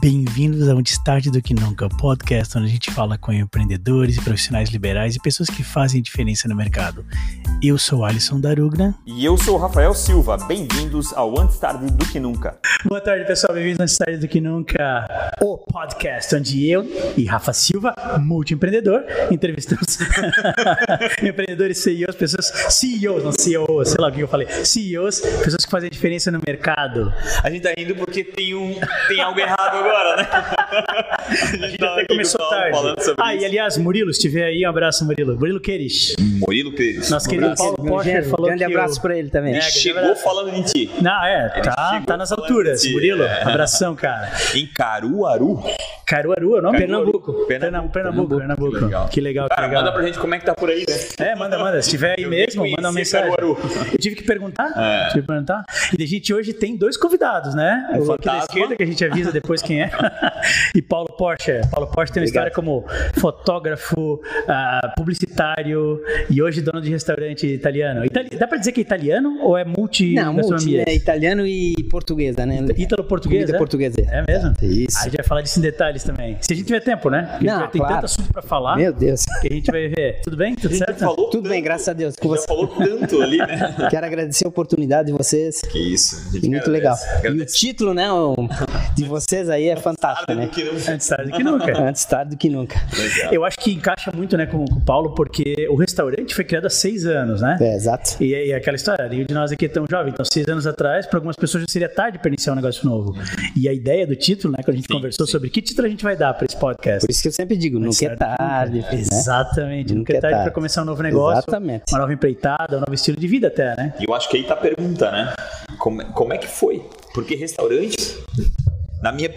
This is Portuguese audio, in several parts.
Bem-vindos ao Destaque do Que Nunca, podcast onde a gente fala com empreendedores e profissionais liberais e pessoas que fazem diferença no mercado. Eu sou Alisson Darugna. E eu sou Rafael Silva. Bem-vindos ao Antes Tarde do Que Nunca. Boa tarde, pessoal. Bem-vindos ao Antes Tarde do Que Nunca, o podcast onde eu e Rafa Silva, multiempreendedor, entrevistamos empreendedores, CEOs, pessoas, CEOs, não CEOs, sei lá o que eu falei, CEOs, pessoas que fazem diferença no mercado. A gente tá indo porque tem, um, tem algo errado agora, né? A gente até começou tarde. Ah, e aliás, Murilo, se tiver aí, um abraço, Murilo. Murilo Queires. Murilo Queires. Nosso querido Paulo Porsche falou grande que abraço o... pra ele também. Ele chegou falando de ti. Não, é, Ele tá, tá nas alturas. Murilo, é. abração, cara. Em Caruaru. Caruaru, é o nome? Pernambuco. Pernambuco. Pernambuco, Pernambuco. Que legal. Que legal, que Cara, legal. manda pra gente como é que tá por aí, né? É, manda, manda. Se tiver aí Eu mesmo, manda uma mensagem. Caruaru. Eu tive que perguntar. É. Tive que perguntar. E a gente hoje tem dois convidados, né? É o aqui da esquerda, que a gente avisa depois quem é. e Paulo Porsche. Paulo Porsche tem uma história como fotógrafo, ah, publicitário e hoje dono de restaurante italiano. Itali- Dá pra dizer que é italiano ou é multi Não, multi, é italiano e portuguesa, né? Ítalo-português, Comida é? portuguesa. É mesmo? Isso. Aí a gente vai falar disso em detalhes também. Se a gente tiver tempo, né? Porque a Não, gente tem claro. tanto assunto pra falar Meu Deus. que a gente vai ver. Tudo bem? Tudo certo? Falou Tudo bem, tanto. graças a Deus. Com Já você. falou tanto ali, né? Quero agradecer a oportunidade de vocês. Que isso. a gente Muito agradece. legal. E o Agradece. título, né, o- de vocês aí é fantástico, né? Do que não- Antes tarde que nunca. Antes tarde do que nunca. Legal. Eu acho que encaixa muito né, com, com o Paulo, porque o restaurante foi criado há seis anos, né? É, exato. E, e aquela história, nenhum de nós aqui é tão jovem, então seis anos atrás, para algumas pessoas já seria tarde para iniciar um negócio novo. E a ideia do título, né, quando a gente Sim, conversou sim. sobre que título a gente vai dar para esse podcast. Por isso que eu sempre digo, nunca é tarde. né? Exatamente, nunca Nunca é é tarde para tarde. começar um novo negócio, Exatamente. uma nova empreitada, um novo estilo de vida até, né? E eu acho que aí tá a pergunta, né? Como, como é que foi? Porque restaurante, na minha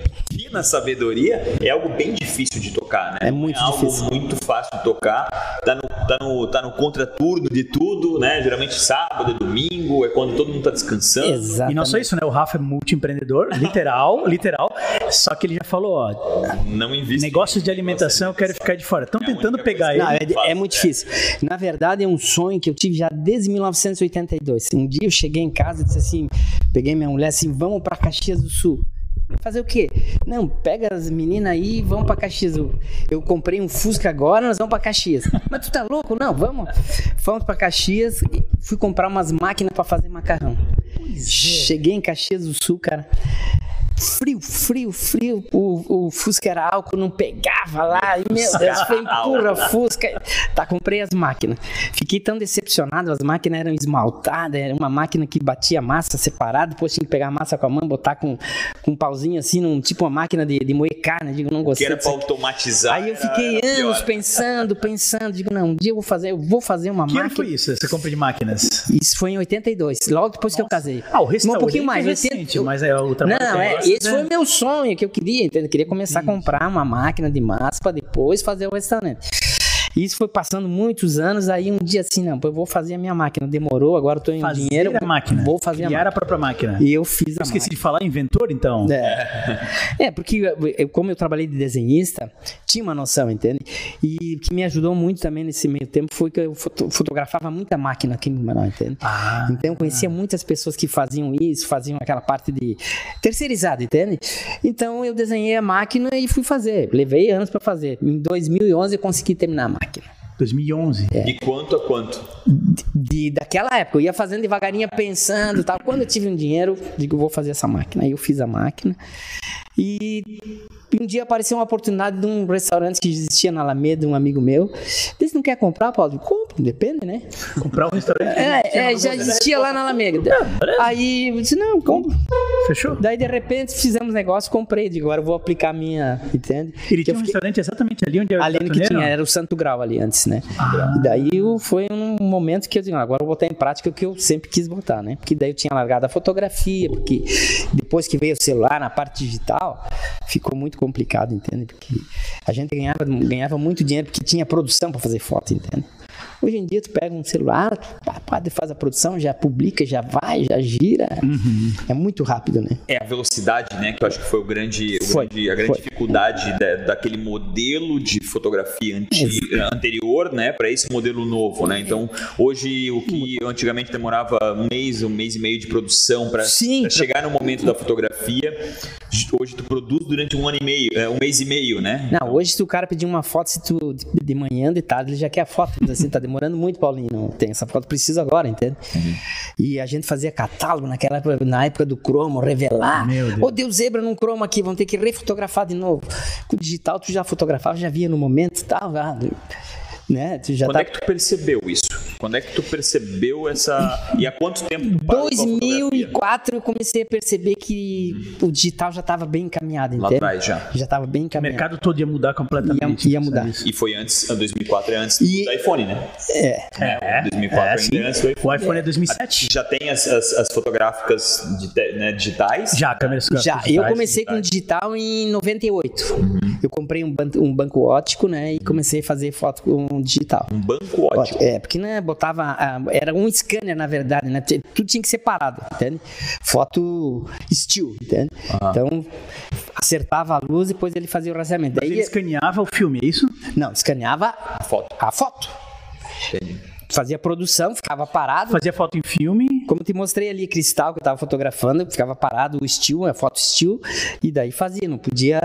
pequena sabedoria, é algo bem difícil de tocar, né? É muito algo difícil. muito fácil de tocar. Tá no, tá no, tá no contraturno de tudo, né? Geralmente sábado e domingo, é quando todo mundo tá descansando. Exatamente. E não só isso, né? O Rafa é multiempreendedor, literal, literal. Só que ele já falou, ó, Não invista. negócios de alimentação eu quero ficar de fora. Estão É tentando pegar ele. Não, é, é muito difícil. Na verdade, é um sonho que eu tive já desde 1982. Um dia eu cheguei em casa e disse assim: peguei minha mulher assim, vamos para Caxias do Sul. Fazer o quê? Não, pega as meninas aí e vamos pra Caxias. Eu, eu comprei um Fusca agora, nós vamos pra Caxias. Mas tu tá louco? Não, vamos. Fomos pra Caxias e fui comprar umas máquinas pra fazer macarrão. Cheguei em Caxias do Sul, cara. Frio, frio, frio. O, o Fusca era álcool, não pegava lá. E, meu Deus, foi empurra o Fusca. Tá, comprei as máquinas. Fiquei tão decepcionado, as máquinas eram esmaltadas, era uma máquina que batia massa separada, depois tinha que pegar a massa com a mão, botar com, com um pauzinho assim, num, tipo uma máquina de, de moer carne. Digo, não Que gostei. era disso pra automatizar. Aí eu era- fiquei era anos pior. pensando, pensando. Digo, não, um dia eu vou fazer, eu vou fazer uma Que ano máquina. foi isso, essa compra de máquinas? Isso foi em 82, logo depois que eu casei. Ah, o um restaurante pouquinho mais, é 80 recente, mas é o trabalho Não, que é, esse né? foi o meu sonho que eu queria, entendeu? Eu queria começar a comprar uma máquina de massa para depois fazer o restaurante. Isso foi passando muitos anos, aí um dia assim, não, eu vou fazer a minha máquina. Demorou, agora eu tô em Fazer dinheiro. a máquina. Vou fazer a Criar máquina. a própria máquina. E eu fiz Eu a esqueci máquina. de falar, inventor, então? É. É, porque eu- como eu trabalhei de desenhista, tinha uma noção, entende? E o que me ajudou muito também nesse meio tempo foi que eu foto- fotografava muita máquina aqui no Manaus, entende? Ah, Então eu conhecia muitas pessoas que faziam isso, faziam aquela parte de terceirizado, entende? Então eu desenhei a máquina e fui fazer. Levei anos para fazer. Em 2011 eu consegui terminar a máquina. 2011. De quanto a quanto? De, de- daquela época, eu ia fazendo devagarinho, pensando e tal. Quando eu tive um dinheiro, digo, vou fazer essa máquina. Aí eu fiz a máquina. E um dia apareceu uma oportunidade de um restaurante que existia na Alameda, um amigo meu. Disse, não quer comprar, Paulo? Compro, depende, né? Comprar um restaurante. É, é, já existia lá na Alameda. Aí eu disse, não, compro. Fechou? Daí, de repente, fizemos negócio, comprei. Digo, agora eu vou aplicar a minha, entende? Ele tinha um fiquei- restaurante exatamente ali onde é o Ali no que tinha, era o Santo Grau ali antes, né? E daí foi um momento que eu "Ah, agora eu vou botar em prática o que eu sempre quis botar, né? Porque daí eu tinha largado a fotografia, porque depois que veio o celular na parte digital, ficou muito complicado, entende? Porque a gente ganhava, ganhava muito dinheiro porque tinha produção para fazer foto, entende? Hoje em dia tu pega um celular, pá, pá, faz a produção, já publica, já vai, já gira. É muito rápido, né? É a velocidade, né? Que eu acho que foi o grande, o Foi, grande- a grande foi. dificuldade da- daquele modelo de fotografia anti- anterior, né? Para esse modelo novo, né? Então, hoje o que antigamente demorava um mês, um mês e meio de produção para chegar no momento da fotografia, Hoje tu produz durante um ano e meio, é, um mês e meio, né? Não, hoje se o cara pedir uma foto, se tu de, de manhã, de tarde, ele já quer a foto. Assim, tá demorando muito, Paulinho. Não tem essa foto, preciso agora, entende? Uhum. E a gente fazia catálogo naquela época, na época do cromo, revelar. Meu Deus. Ô, deu zebra num cromo aqui, vamos ter que refotografar de novo. Com o digital, tu já fotografava, já via no momento já, né? Tu já Quando tá... é que tu percebeu isso? Quando é que tu percebeu essa. E há quanto tempo tu parou com a fotografia? 2004 eu comecei a perceber que o digital já estava bem encaminhado, Lá atrás já. Já estava bem O encaminhado. mercado todo ia mudar completamente. Ia- ia mudar. E foi antes, 2004 é antes E- do iPhone, né? É. É, 2004 é, ainda sim. antes do iPhone. O iPhone é 2007. Já tem as, as, as fotográficas dite- né, digitais? Já, câmeras Já, digitais, eu comecei com digital em 98. Eu comprei um, ban- um banco ótico, né, e comecei a fazer foto com digital. Um banco ótimo. É, porque né, botava. ah, Era um scanner, na verdade, né? Tudo tinha que ser parado, entende? Foto still, entende? Então, acertava a luz e depois ele fazia o rastreamento. Ele Daí, escaneava o filme, é isso? não, escaneava A foto. a foto. Entendi. Fazia produção, ficava parado. Fazia foto em filme. Como eu te mostrei ali, cristal que eu tava fotografando, ficava parado o still, a foto still, e daí fazia, não podia.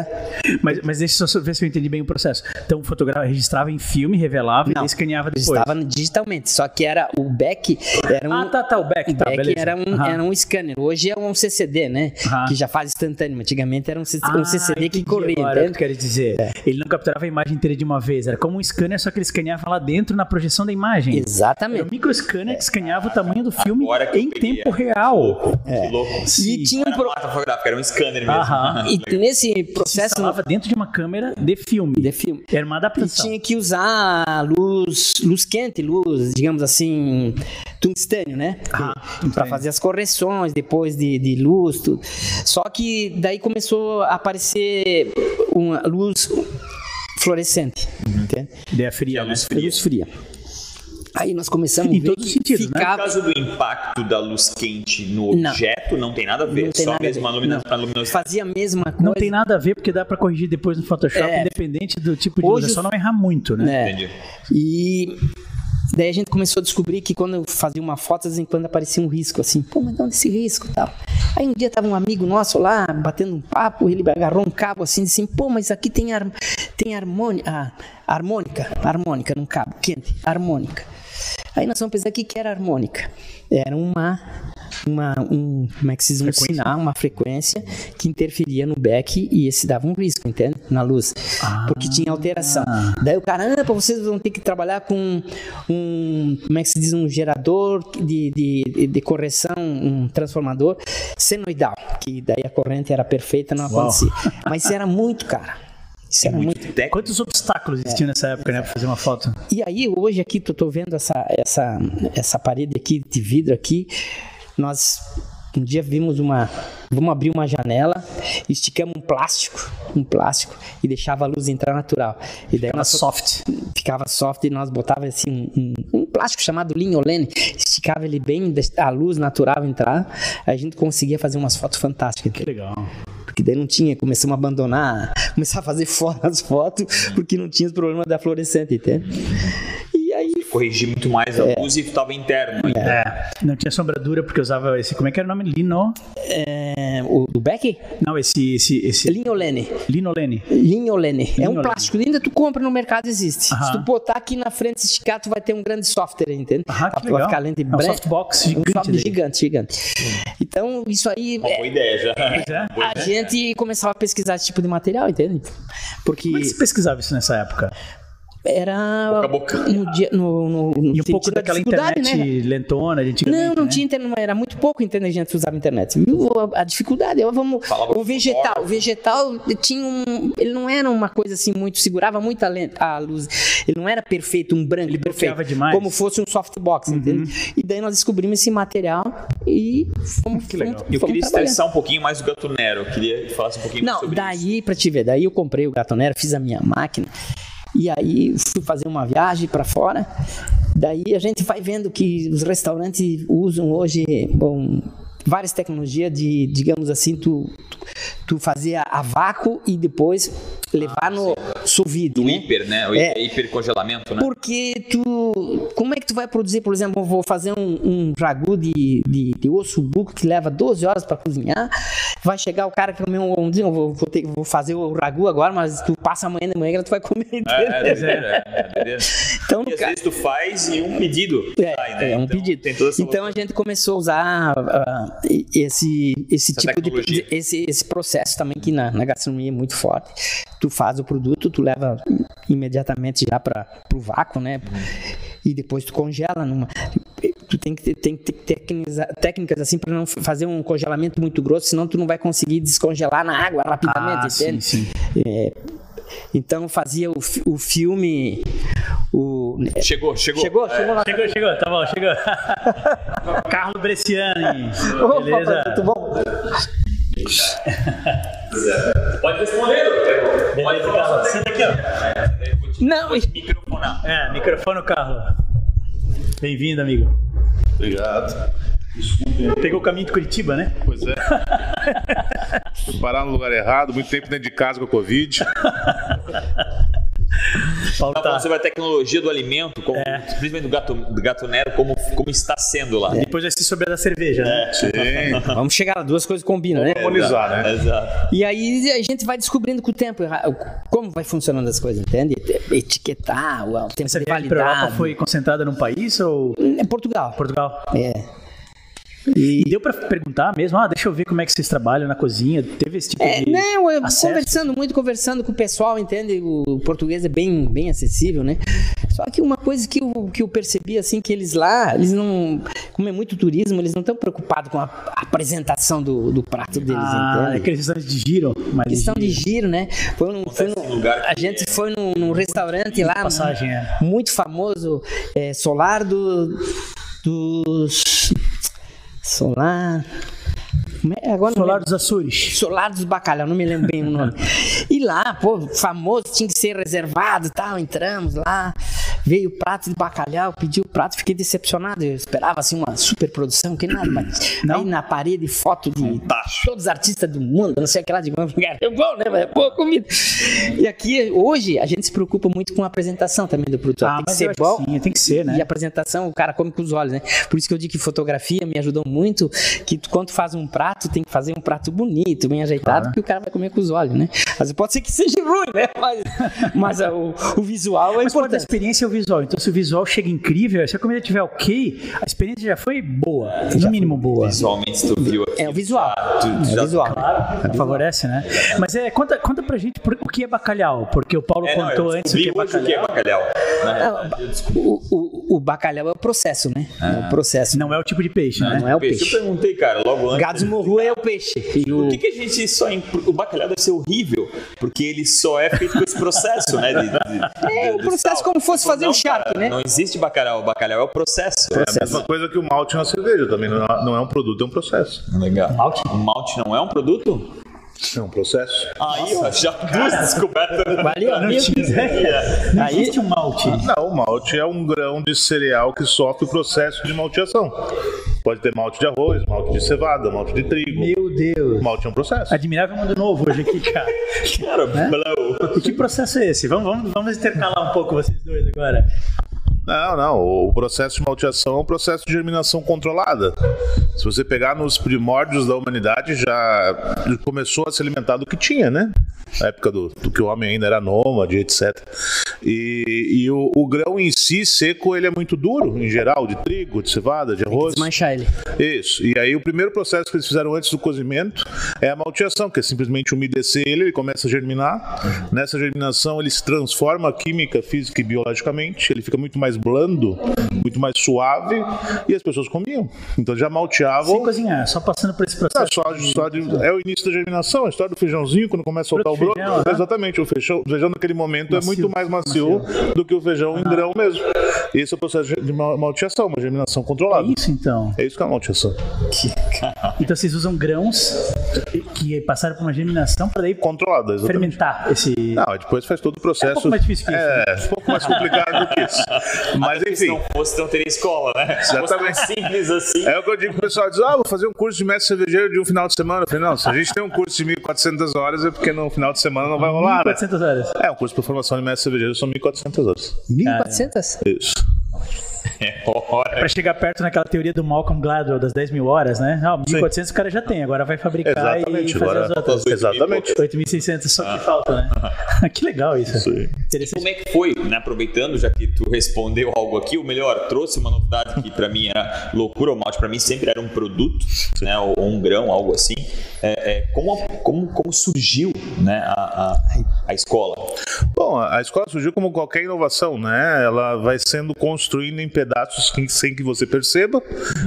Mas, mas deixa eu ver se eu entendi bem o processo. Então, fotografava, registrava em filme, revelava Não, e escaneava depois. Estava digitalmente, só que era o back, era um. Ah, tá, tá, o back, O tá, back beleza. era um, Aham. era um scanner. Hoje é um CCD, né? Aham. Que já faz instantâneo. Antigamente era um, C- Ah, um CCD que corria, agora o que entende? tu queres dizer. Ele não capturava a imagem inteira de uma vez. Era como um scanner, só que ele escaneava lá dentro na projeção da imagem. Era um Exatamente. micro scanner que escaneava o tamanho do filme Agora que eu em tempo é. real. Que louco. Sim. E tinha Não um era pro... uma máquina fotográfica, era um scanner mesmo. Aham. E nesse Se processo instalava dentro de uma câmera de filme. de filme. Era uma E adaptação. tinha que usar luz, luz quente, luz, digamos assim, tungstênio, né? Ah, Para fazer as correções depois de, de luz, tudo. Só que daí começou a aparecer uma luz fluorescente, entende? Ideia fria, né? luz fria. Aí nós começamos Em a ver todos os que sentidos, né? No ficava... caso do impacto da luz quente no Não. objeto, não tem nada a ver. Não tem só nada a mesmo ver. a lumina- Não. a luminosidade. Fazia a mesma coisa. Não tem nada a ver, porque dá pra corrigir depois no Photoshop, É. independente do tipo de Hoje luz. É só não errar muito, né? né? Entendi. E daí a gente começou a descobrir que quando eu fazia uma foto, de vez em quando aparecia um risco, assim, pô, mas de onde esse risco e tal? Aí um dia tava um amigo nosso lá, batendo um papo, ele agarrou um cabo assim, disse assim, pô, mas aqui tem, ar, tem harmônica, ah, harmônica, harmônica num cabo, quente, harmônica. Aí nós vamos pensar o que que era harmônica. Era uma, uma um, como é que se diz, um sinal, uma frequência que interferia no back e esse dava um risco, entende? Na luz. Porque tinha alteração. Daí o cara, ah, pô, vocês vão ter que trabalhar com um, como é que se diz, um gerador de, de, de correção, um transformador senoidal, que daí a corrente era perfeita, não acontecia. Mas isso era muito, cara. Isso era muito. Técnico. Quantos obstáculos existiam nessa época, né? Pra fazer uma foto? E aí, hoje aqui, tu tô vendo essa, essa, essa parede aqui de vidro aqui. Nós um dia vimos uma. Vamos abrir uma janela, esticamos um plástico, um plástico, e deixava a luz entrar natural. E daí Era nós soft. ficava soft e nós botava assim um, um- um plástico chamado linolene, esticava ele bem, a luz natural entrar, a gente conseguia fazer umas fotos fantásticas. Que legal. Porque daí não tinha, começamos a abandonar, começar a fazer fora as fotos, porque não tinha os problemas da fluorescente, entende? Corrigir muito mais a luz e estava interno. É, não tinha sombradura porque usava esse. Como é que era o nome? Lino? é, o do Beck, Não, esse. esse, esse linolene. linolene. Linolene. É um plástico, ainda tu compra no mercado, existe. Aham. Se tu botar aqui na frente esticar, tu vai ter um grande software, entende? Aham, que vai legal. ficar lente É um branca. softbox um gigante software daí. gigante, gigante. Então, isso aí, Uma é, boa ideia já. Pois é. Boa a ideia. gente começava a pesquisar esse tipo de material, entende? Porque Como é que se pesquisava isso nessa época? Era Boca a boca. no dia no, no, no E um pouco daquela dificuldade, internet né? lentona de antigamente. Não, não né? tinha internet, era muito pouco internet a gente usava internet. A, a dificuldade, eu, vamos, Falava o vegetal, o vegetal tinha um, ele não era uma coisa assim muito, segurava muito a, lente, a luz, ele não era perfeito, um branco Ele perfeito, demais. Uhum. como fosse um softbox, entende? E daí nós descobrimos esse material e fomos, Que legal. fomos, Eu fomos queria trabalhar. estressar um pouquinho mais o Gato Nero. Eu queria que falasse um pouquinho mais Não, sobre isso. daí pra te ver, daí eu comprei o gatonero, fiz a minha máquina e aí fui fazer uma viagem pra fora. Daí a gente vai vendo que os restaurantes usam hoje bom, várias tecnologias de, digamos assim, tu, tu, fazer a, vácuo e depois levar no sous vide, Do né? hiper, né? O É. hipercongelamento, né? Porque tu. Como é que tu vai produzir, por exemplo, vou fazer um, um ragu de, de, de osso buco que leva 12 horas para cozinhar vai chegar o cara que comeu um, dia, eu vou, vou, ter- vou fazer o ragu agora, mas tu passa amanhã de manhã que tu vai comer É, é, doideira, é, é doideira. Então, E às cara, vezes tu faz e um pedido É, sai, né? é um Então, pedido. Então a gente começou a usar e- esse, esse Essa tipo de tecnologia. esse, esse processo também que na, na gastronomia é muito forte. Tu faz o produto, tu leva imediatamente já para o vácuo, né? E depois tu congela numa. Tu tem que ter, tem que ter técnicas, técnicas assim para não fazer um congelamento muito grosso, senão tu não vai conseguir descongelar na água rapidamente, Ah, sim, entende? sim. É, então fazia o, o filme. O, Chegou, chegou. chegou, chegou lá. Chegou, chegou, tá bom, chegou. Carlos Bresciani. Opa, Beleza? tudo bom? Pode responder. Pode falar. Carlos. Senta aqui, ó. Não, e- Microfonar. É, microfone, Carlos. Bem-vindo, amigo. Obrigado. Pegou o caminho de Curitiba, né? Pois é. Fui parar no lugar errado, muito tempo dentro de casa com a Covid. Paulo Tá tá. falando sobre a tecnologia do alimento, como, principalmente do gato, do gato Nero, como, como está sendo lá. Depois vai ser sobre a da cerveja, né? Sim. Vamos chegar lá, duas coisas combinam, né? Harmonizar, né? Exato. E aí a gente vai descobrindo com o tempo como vai funcionando as coisas, entende? Etiquetar, o tempo Essa de viagem para Europa validade. foi concentrada num país ou É Portugal. Portugal? É. E deu pra perguntar mesmo, ah, deixa eu ver como é que vocês trabalham na cozinha. Teve esse tipo É, de não, eu acesso? conversando muito, conversando com o pessoal, entende? O português é bem, bem acessível, né? Só que uma coisa que eu, que eu percebi, assim, que eles lá, eles não. Como é muito turismo, eles não estão preocupados com a apresentação do, do prato deles, Ah, entende? é restaurantes de giro, mas Questão de giro, né? Foi num, foi num- lugar a gente é- foi num, num restaurante lá, passagem, é. muito famoso, é, Solar do, dos... Solar... é? Agora Solar dos Açores. Solar dos Bacalhau, não me lembro bem o nome. E lá, pô, famoso, tinha que ser reservado e tal, entramos lá, veio o prato de bacalhau, pedi o prato, fiquei decepcionado, eu esperava assim uma super produção, que nada, mas Não? aí na parede foto de tacho. todos os artistas do mundo, não sei o que lá, de é bom, né, mas é boa comida. E aqui, hoje, a gente se preocupa muito com a apresentação também do produto, Ah, tem que eu ser acho que bom, sim, tem que ser, né? e a apresentação, o cara come com os olhos, né? Por isso que eu digo que fotografia me ajudou muito, que quando faz um prato, tem que fazer um prato bonito, bem ajeitado, que o cara vai comer com os olhos, né? Mas pode ser que seja ruim, né? Mas, mas ah, o, o visual é Mas pode a importante. experiência é o visual. Então, se o visual chega incrível, se a comida estiver ok, a experiência já foi boa. No mínimo boa. Visualmente, se tu viu aqui. É o visual. tu É já- o visual. Favorece, né? Mas é, conta, conta pra gente por- o que é bacalhau, porque o Paulo É, não, contou antes o que é hoje o que é bacalhau. bacalhau. Descobri. O, o, o bacalhau é o processo, né? É o processo. Não é o tipo de peixe, né? Não é o Peixe. peixe. Eu perguntei, cara, logo antes. Gado morru é o peixe. E o- Por que, que a gente só. imp- O bacalhau deve ser horrível? Porque ele só é feito com esse processo, né? de- de- É, de- o processo sal. como fosse fazer Cara, né? Não existe bacalhau. O bacalhau é o processo. É a mesma coisa que o malte na cerveja também. Não é, não é um produto, é um processo. Legal. Malte? O malte não é um produto? É um processo. Aí, ó, já duas descobertas. Valeu, Não ideia. Não Aí- existe um malte. Não, o malte é um grão de cereal que sofre o processo de malteação. Pode ter malte de arroz, malte de cevada, malte de trigo. Meu Deus. Malte é um processo. Admirável mundo novo hoje aqui, cara. Cara, blow. E que processo é esse? Vamos, vamos, vamos intercalar um pouco vocês dois agora. Não, não. O processo de malteação é um processo de germinação controlada. Se você pegar nos primórdios da humanidade, já começou a se alimentar do que tinha, né? Na época do, do que o homem ainda era nômade, etc. E, e o, o grão em si, seco, ele é muito duro, em geral, de trigo, de cevada, de arroz. Desmanchar ele. Isso. E aí o primeiro processo que eles fizeram antes do cozimento é a malteação, que é simplesmente umedecer ele, ele começa a germinar. Nessa germinação ele se transforma química, física e biologicamente, ele fica muito mais blando, muito mais suave e as pessoas comiam. Então já malteavam. Sem cozinhar, só passando por esse Ah, processo. só, só de- é o início da germinação, a história do feijãozinho, quando começa a soltar o Broto né? Exatamente, o feijão, o feijão naquele momento Macio. é muito mais macio, do que o feijão em grão mesmo. Esse é o processo de mal- malteação, uma germinação É controlada. isso então. É isso que é a malteação. Então vocês usam grãos que passaram por uma germinação para daí Controlada, exatamente. fermentar esse. Não, depois faz todo o processo. É um pouco mais difícil que isso, É, um pouco mais complicado do que isso. Mas que Se enfim. não fosse, não teria escola, né? Se fosse tão Exatamente. simples assim. É o que eu digo pro pessoal, diz, ah, vou fazer um curso de mestre cervejeiro de um final de semana. Eu falei, não, se a gente tem um curso de 1.400 horas é porque no final de semana não vai rolar, né? 400 horas. É, um curso para formação de mestre cervejeiro são 1.400 horas. 1.400? Isso. É hora. Pra chegar perto naquela teoria do Malcolm Gladwell das 10 mil horas, né? Ah, 1400 o cara já tem, agora vai fabricar Exatamente, e fazer agora- as outras. Exatamente. 8600 só que falta, né? que legal isso. Aí. Interessante. Como é que foi, né? Aproveitando, já que tu respondeu algo aqui, o melhor, trouxe uma novidade que pra mim era loucura, o malte pra mim sempre era um produto, né? Ou, ou um grão, algo assim. É, é, como, como, como surgiu, né? A, a, a escola? Bom, a a escola surgiu como qualquer inovação, né? Ela vai sendo construída em pedaços que- sem que você perceba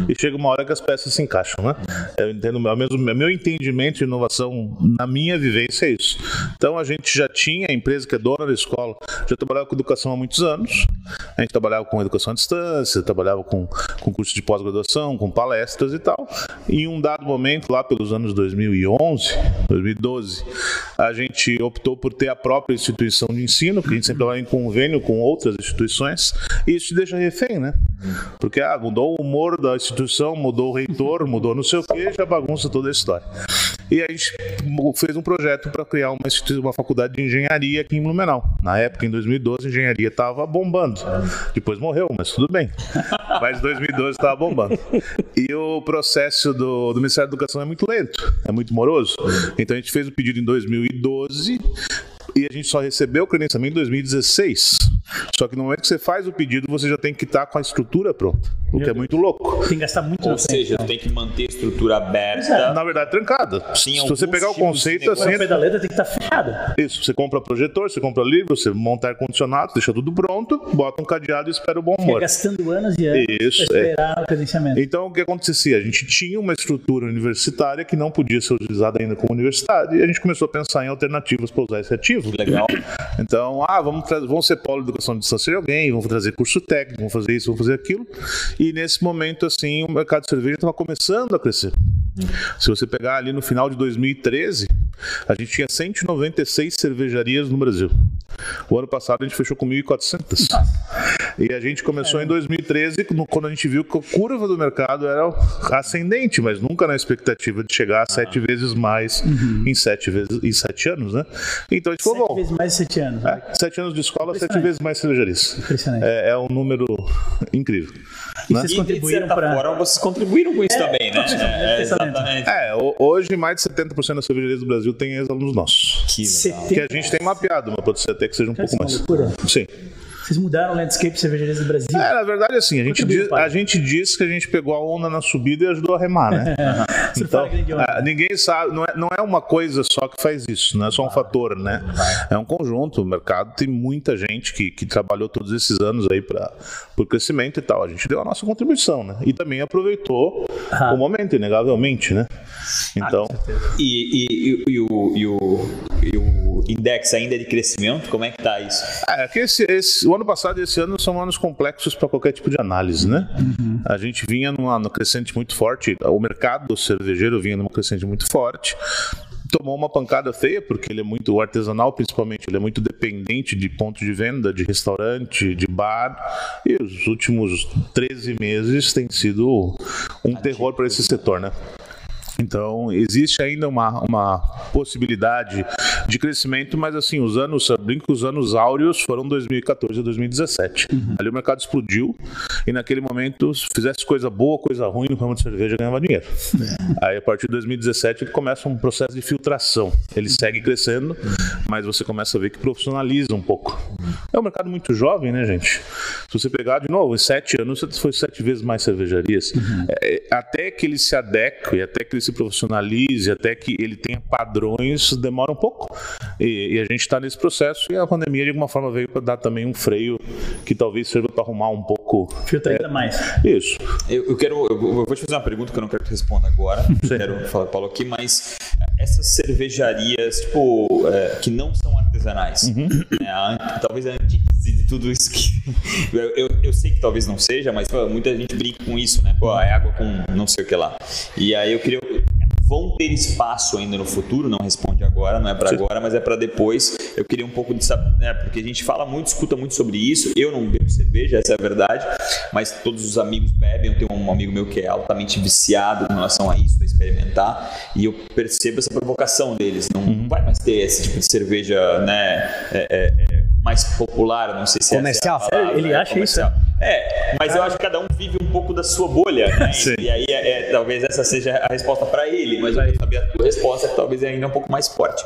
e chega uma hora que as peças se encaixam, né? Eu entendo, meu, mesmo, meu entendimento de inovação na minha vivência é isso. Então a gente já tinha a empresa que é dona da escola, já trabalhava com educação há muitos anos. A gente trabalhava com educação à distância, trabalhava com, com curso de pós-graduação, com palestras e tal. E em um dado momento, lá pelos anos 2011, 2012, a gente optou por ter a própria instituição de ensino, porque a gente sempre trabalha em convênio com outras instituições, e isso te deixa refém, né? Porque ah, mudou o humor da instituição, mudou o reitor, mudou não sei o que, já bagunça toda a história. E a gente fez um projeto para criar uma, uma faculdade de engenharia aqui em Blumenau. Na época, em 2012, a engenharia estava bombando. Depois morreu, mas tudo bem. Mas 2012 estava bombando. E o processo do, do Ministério da Educação é muito lento, é muito moroso. Então a gente fez o pedido em 2012 e a gente só recebeu o credenciamento em 2016. Só que no momento que você faz o pedido, você já tem que estar com a estrutura pronta, o que é muito louco. Tem que gastar muito Ou frente, seja, tem que manter a estrutura aberta. Na verdade, trancada. Sim, Se você pegar o conceito negócio. assim, O pedaleta tem que estar fechado. Isso, você compra projetor, você compra livro, você monta ar-condicionado, deixa tudo pronto, bota um cadeado e espera o bom Fica humor. gastando anos e anos Isso, pra esperar o credenciamento. Então, o que acontecia? A gente tinha uma estrutura universitária que não podia ser utilizada ainda como universidade e a gente começou a pensar em alternativas para usar esse ativo. Legal. Então, ah, vamos, vamos ser polo educação de distância de alguém, vamos trazer curso técnico, vamos fazer isso, vamos fazer aquilo. E nesse momento, assim, o mercado de cerveja estava começando a crescer. Se você pegar ali no final de 2013, a gente tinha 196 cervejarias no Brasil. O ano passado a gente fechou com 1.400. E a gente começou em 2013, no- quando a gente viu que a curva do mercado era ascendente, mas nunca na expectativa de chegar a sete vezes mais em, sete vezes, em sete anos, né? Então a gente falou, Sete bom, vezes mais de sete anos. né? é, sete anos de escola, sete vezes mais cervejarias. Impressionante. É, é um número incrível. E né? vocês contribuíram para. forma, vocês contribuíram com isso também, né? É, é, exatamente. É, ho- hoje mais de 70% das cervejarias do Brasil têm ex-alunos nossos. Que legal. Que a gente tem mapeado, mas pode ser até que seja um Cara, pouco mais. loucura. Sim. Vocês mudaram o landscape cervejarias do Brasil. É, na verdade, assim, a gente, diz, a gente diz que a gente pegou a onda na subida e ajudou a remar, né? Onda. ah, ninguém sabe, não é, não é uma coisa só que faz isso, não é só um fator, né? É um conjunto. O mercado tem muita gente que, que trabalhou todos esses anos aí para o crescimento e tal. A gente deu a nossa contribuição, né? E também aproveitou Ah. o momento, inegavelmente, né? Então, E, e- e- e o, e o- e o index ainda é de crescimento? Como é que tá isso? É, que esse, esse- o ano passado e esse ano são anos complexos para qualquer tipo de análise, né? A gente vinha numa, numa crescente muito forte, o mercado cervejeiro vinha numa crescente muito forte. Tomou uma pancada feia, porque ele é muito artesanal, principalmente, ele é muito dependente de ponto de venda, de restaurante, de bar. E os últimos 13 meses tem sido um terror para esse setor, né? Então, existe ainda uma, uma possibilidade de crescimento, mas assim, os anos, eu brinco que os anos áureos foram 2014 a 2017. Ali o mercado explodiu e naquele momento, se fizesse coisa boa, coisa ruim no ramo de cerveja, ganhava dinheiro. Aí a partir de 2017 ele começa um processo de filtração. Ele segue crescendo, mas você começa a ver que profissionaliza um pouco. É um mercado muito jovem, né, gente? Se você pegar de novo, em sete anos você foi sete vezes mais cervejarias. É, até que ele se adeque, até que ele se profissionalize, até que ele tenha padrões, demora um pouco. E, e a gente está nesse processo e a pandemia, de alguma forma, veio para dar também um freio que talvez sirva para arrumar um pouco. Filtra ainda mais. Isso. Eu, eu quero. Eu vou te fazer uma pergunta que eu não quero que responda agora. quero falar Paulo aqui, mas essas cervejarias, tipo, é, que não são artesanais, Uhum. né, a- talvez a antítese de tudo isso que. Eu, eu, eu sei que talvez não seja, mas pô, muita gente brinca com isso, né? Pô, é água com não sei o que lá. E aí eu queria. Vão ter espaço ainda no futuro, não responde agora, não é para agora, mas é para depois. Eu queria um pouco de saber, né? Porque a gente fala muito, escuta muito sobre isso. Eu não bebo cerveja, essa é a verdade, mas todos os amigos bebem. Eu tenho um amigo meu que é altamente viciado com relação a isso, a experimentar, e eu percebo essa provocação deles. Não, não vai mais ter esse tipo de cerveja, né? é, é, é, mais popular, não sei se Comercial? essa é a palavra, Ele é, acha isso, comercial. É, mas eu acho que cada um vive um pouco da sua bolha, né? E aí, é, é, talvez essa seja a resposta para ele, mas eu quero saber a tua resposta, que talvez é ainda um pouco mais forte.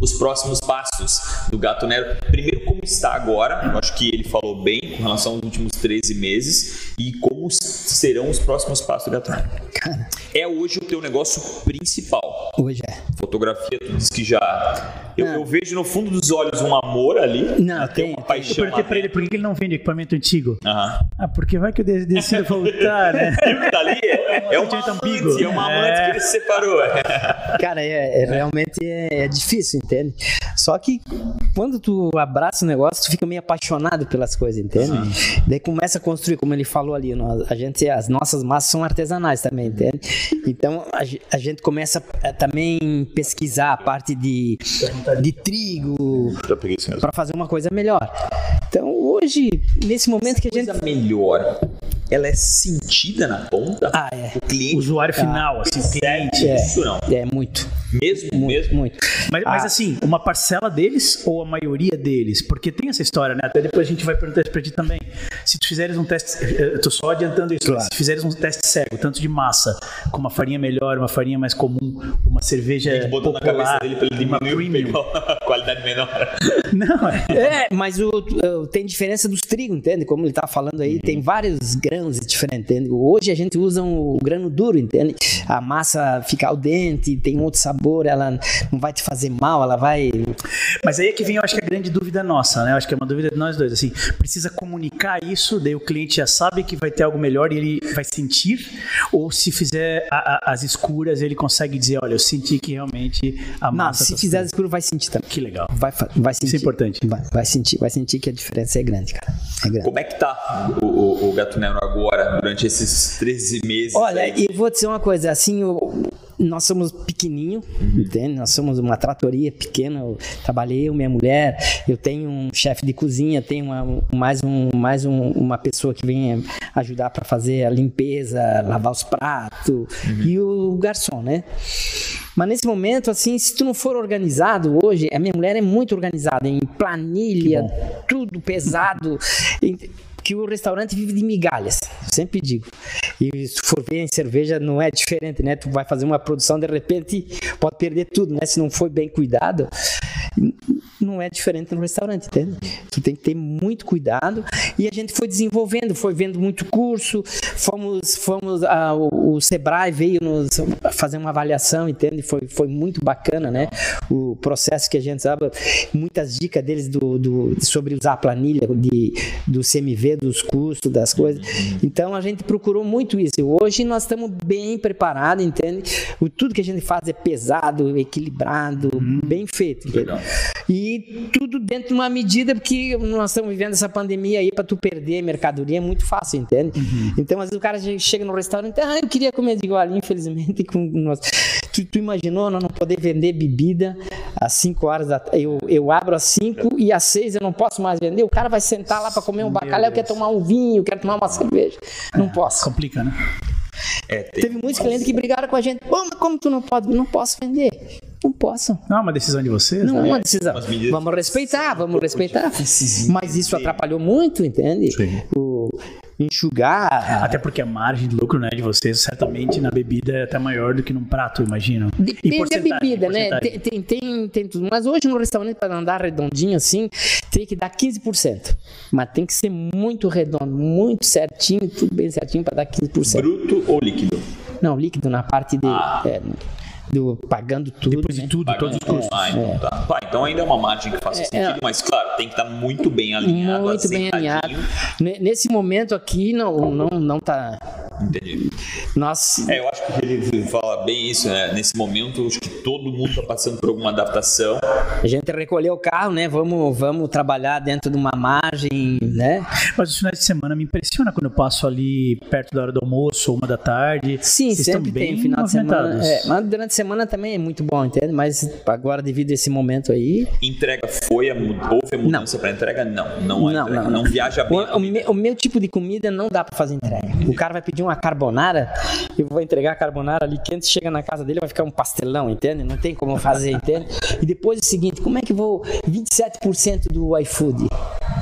Os próximos passos do Gato Nero. Primeiro, como está agora? Eu acho que ele falou bem com relação aos últimos 13 meses. E como serão os próximos passos Nero? Cara, É hoje o teu negócio principal. hoje é. Fotografia, tu diz que já. Eu, eu vejo no fundo dos olhos um amor ali. Não, tem- uma Eu paixão. perguntei pra ele por que ele não vende equipamento antigo. Aham. Ah, porque vai que eu de- decido voltar, né? Viu que tá ali? É, é uma Sentimento amante, é uma amante É. que ele se separou. Cara, é, é realmente é, é difícil, entende? Só que quando tu abraça o negócio, tu fica meio apaixonado pelas coisas, entende? Daí começa a construir, como ele falou ali, nós- a gente, as nossas massas são artesanais também, entende? Então a, a gente começa a, também pesquisar a parte de, de trigo para fazer uma coisa melhor. Então hoje, nesse momento que a gente. Coisa melhor, ela é sentida na ponta? Ah, é. O cliente Usuário final, assim, cliente. É, isso não. é muito, Mesmo, muito, mesmo. muito. Mas, mas Ah. assim, uma parcela deles ou a maioria deles? Porque tem essa história, né? Até depois a gente vai perguntar isso pra ti também. Se tu fizeres um teste, eu tô só adiantando isso, mas se fizeres um teste cego, tanto de massa, com uma farinha melhor, uma farinha mais comum, uma cerveja A gente botou na cabeça popular, dele pra ele diminuir premium. Menor. Não, é. É, mas o, o- tem diferença dos trigos, entende? Como ele tá falando aí, tem vários grãos diferentes, entende? Hoje a gente usa um grano duro, entende? A massa fica al dente, tem outro sabor, ela não vai te fazer mal, ela vai. Mas aí é que vem, eu acho que a grande dúvida nossa, né? Eu acho que é uma dúvida de nós dois, assim, precisa comunicar isso, daí o cliente já sabe que vai ter algo melhor e ele vai sentir, ou se fizer a- a- as escuras, ele consegue dizer, olha, eu senti que realmente a Não, massa... se tá fizer sendo- escuro, vai sentir também. Que legal. Vai, fa- vai sentir. Isso é importante. Vai, vai sentir, vai sentir que a diferença é grande, cara. É grande. Como é que tá o, o, o Gato Nero agora, durante esses 13 meses? Olha, aí? eu vou dizer uma coisa, assim, o- nós somos pequenininho, entende? Nós somos uma tratoria pequena, eu trabalhei, eu, minha mulher, eu tenho um chefe de cozinha, tenho uma- mais, um, mais um- uma pessoa que vem ajudar para fazer a limpeza, lavar os pratos, e o garçom, né? Mas nesse momento, assim, se tu não for organizado hoje, a minha mulher é muito organizada em planilha, tudo pesado. que o restaurante vive de migalhas, sempre digo. E se for ver em cerveja, não é diferente, né? Tu vai fazer uma produção, de repente, pode perder tudo, né? Se não foi bem cuidado, não é diferente no restaurante, entende? Tu tem que ter muito cuidado. E a gente foi desenvolvendo, foi vendo muito curso, fomos, fomos ah, o, o Sebrae veio nos fazer uma avaliação, entende? Foi, foi muito bacana, né? O processo que a gente sabe, muitas dicas deles do, do, sobre usar a planilha de, do CMV, dos custos, das coisas. Então a gente procurou muito isso. Hoje nós estamos bem preparados, entende? O, tudo que a gente faz é pesado, equilibrado, bem feito. Legal. E tudo dentro de uma medida, porque nós estamos vivendo essa pandemia aí, para tu perder mercadoria é muito fácil, entende? Então, às vezes o cara chega no restaurante, ah, eu queria comer, digo, olha, infelizmente, com nós... tu, tu imaginou nós não poder vender bebida às 5 horas da eu, eu abro às 5 e às 6 eu não posso mais vender, o cara vai sentar lá para comer um bacalhau, quer tomar um vinho, quer tomar uma cerveja, não posso. Complica, né? É, Teve muitos clientes que brigaram com a gente, Pô, mas como tu não pode? Não posso vender. Não posso. Não é uma decisão de vocês? Não é né? uma decisão. Vamos respeitar, vamos respeitar. Mas isso atrapalhou muito, entende? Sim. O enxugar. Até porque a margem de lucro né, de vocês, certamente, na bebida é até maior do que num prato, imagino. Depende da bebida, né? tem, tem, tem tudo. Mas hoje no restaurante, para andar redondinho assim, tem que dar 15%. Mas tem que ser muito redondo, muito certinho, tudo bem certinho para dar 15%. Bruto ou líquido? Não, líquido na parte de. Ah. é, do, pagando tudo. Depois né? de tudo, todos os custos. Ah, então tá. Pá, então ainda é uma margem que faça sentido, é. mas claro, tem que estar muito bem alinhado, Muito bem alinhado. Nesse momento aqui, não, não, não tá. Entendi. Nós. É, eu acho que ele fala bem isso, né? Nesse momento, acho que todo mundo está passando por alguma adaptação. A gente recolheu o carro, né? Vamos, vamos trabalhar dentro de uma margem, né? Mas os finais de semana me impressiona quando eu passo ali perto da hora do almoço ou uma da tarde. Sim, Vocês sempre estão bem tem final de semana. É, mas durante a semana também é muito bom, entende? Mas agora, devido a esse momento aí. Entrega foi, a, houve a mudança para entrega? Não, não há Não, entrega. não, Não, não. viaja bem. O, o me- o meu tipo de comida não dá pra fazer entrega. O cara vai pedir uma carbonara, eu vou entregar a carbonara ali quente, chega na casa dele vai ficar um pastelão, entende? Não tem como fazer, entende? E depois é o seguinte, como é que vou 27% do iFood?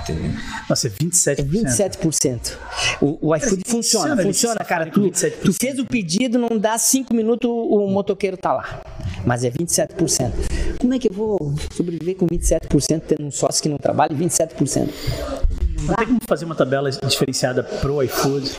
Entendi. Nossa, é 27%. É 27%. O, o iFood funciona, funciona, funciona, cara. Tu, 27%. tu fez o pedido, não dá 5 minutos, o motoqueiro tá lá. Mas é 27%. Como é que eu vou sobreviver com 27% tendo um sócio que não trabalha e 27%? Não tem como fazer uma tabela diferenciada pro iFood.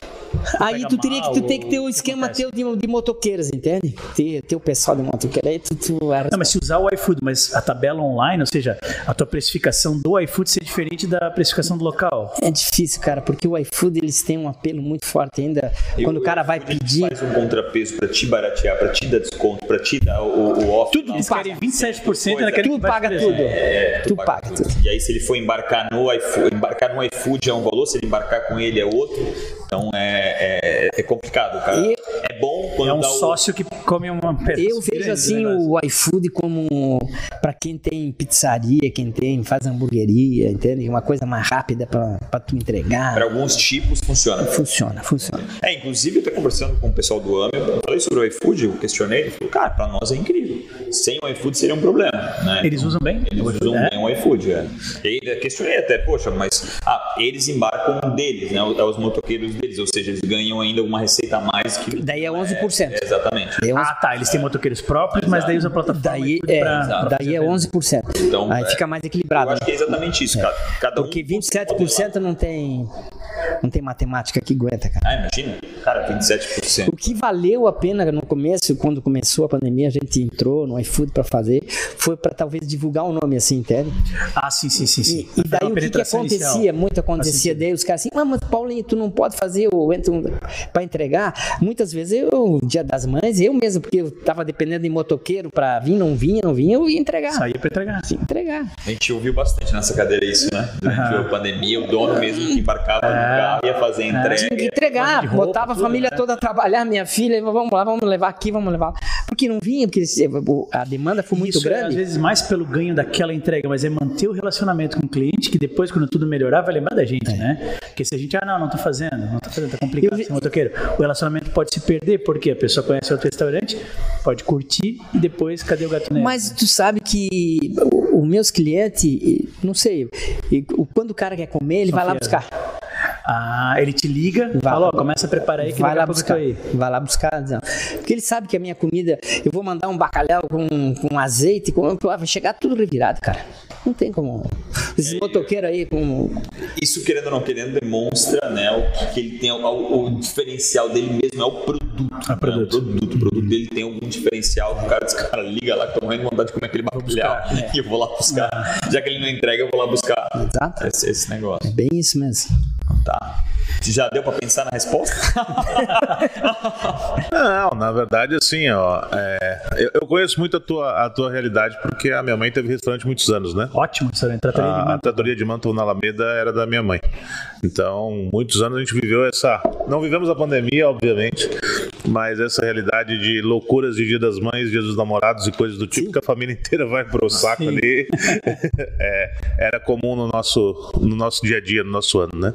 Aí tu teria que, tu tem que ter que esquema acontece? teu de, de motoqueiros, entende? Ter, ter o pessoal de motoqueiro. Aí tu, tu Não, mas se usar o iFood, mas a tabela online, ou seja, a tua precificação do iFood ser diferente da precificação do local. É difícil, cara, porque o iFood eles têm um apelo muito forte ainda. Quando o cara vai pedir. faz um contrapeso pra te baratear, pra te dar desconto, pra te dar o, o off. Tudo Eles querem 27% e ainda querem Tu paga tudo. É, tu paga tudo. E aí, se ele for embarcar no iFood, embarcar no iFood é um valor, se ele embarcar com ele é outro. Então é, é, é complicado, cara. E- É bom quando É um dá o- sócio que come uma peça Eu vejo assim negócio. o iFood como para quem tem pizzaria, quem tem faz hamburgueria, entende? Uma coisa mais rápida pra pra tu entregar. Para alguns tipos funciona. Funciona, funciona. É, inclusive, eu tô conversando com o pessoal do AME, eu falei sobre o iFood, eu questionei, ele falou, cara, pra nós é incrível. Sem o iFood seria um problema, né? Eles usam bem? Eles o iFood, usam é? bem o iFood, é. E questionei até, poxa, mas ah, eles embarcam deles, né? É os motoqueiros deles, ou seja, eles ganham ainda uma receita a mais que. Daí é 11%. É, exatamente. É 11%. Ah, tá. Eles têm motoqueiros próprios, mas daí usa a plataforma Daí é, pra- daí é fazer 11%. Então, Aí é, fica mais Eu equilibrado. acho que é exatamente isso, cada, cada um. Porque 27% não tem não tem matemática que aguenta, cara. Ah, imagina, cara, 27%. O que valeu a pena no começo, quando começou a pandemia, a gente entrou no iFood para fazer, foi para talvez divulgar o nome assim, entende? Ah, sim, sim, sim. sim. E, e daí o que, que acontecia? inicial. Muito acontecia sentido. daí os caras assim, ah, mas Paulinho, tu não pode fazer o para entregar. Muitas vezes eu, dia das mães, eu mesmo, porque eu tava dependendo de motoqueiro para vir, não vinha, não vinha, eu ia entregar. Saía pra entregar. Tinha que entregar. A gente ouviu bastante nessa cadeira isso, né? Durante a pandemia, o dono mesmo que embarcava no carro ia fazer entrega. Tinha que entregar, roupa, botava a família né? toda a trabalhar, minha filha, vamos lá, vamos levar aqui, vamos levar. Porque não vinha, porque a demanda foi muito Isso é, às grande. vezes, mais pelo ganho daquela entrega, mas é manter o relacionamento com o cliente, que depois, quando tudo melhorar, vai lembrar da gente, né? Porque se a gente, ah, não, não tô fazendo, não tô tá complicado, Eu sem motoqueiro. O relacionamento pode se perder, porque a pessoa conhece outro restaurante, pode curtir, e depois, cadê o gato? Mas tu sabe que os meus clientes, não sei, quando o cara quer comer, ele São vai lá buscar. Ah, ele te liga, Vai. fala, ó, começa a preparar aí que vai lá buscar. aí. Vai lá buscar. não. Porque ele sabe que a minha comida, eu vou mandar um bacalhau com, com azeite, com, vai chegar tudo revirado, cara. Não tem como. Esses motoqueiros aí com. Isso, querendo ou não querendo, demonstra né, o que, que ele tem, o, o diferencial dele mesmo é o produto. É o produto. Né, o produto. O produto dele tem algum diferencial. O cara, esse cara liga lá, que tô morrendo de vontade de comer aquele bacalhau. buscar, E eu vou lá buscar. Já que ele não entrega, eu vou lá buscar Exato. esse, esse negócio. Bem isso mesmo. Tá. Já deu pra pensar na resposta? Não, na verdade, assim, ó, é, eu, eu conheço muito a tua, a tua realidade porque a minha mãe teve restaurante muitos anos, né? Ótimo, restaurante, trataria de A, a tratoria de Manto na Alameda era da minha mãe. Então, muitos anos a gente viveu essa. Não vivemos a pandemia, obviamente, mas essa realidade de loucuras de Dia das Mães, Dia dos Namorados e coisas do tipo que a família inteira vai pro saco Sim. ali. É, era comum no nosso, no nosso dia a dia, no nosso ano, né?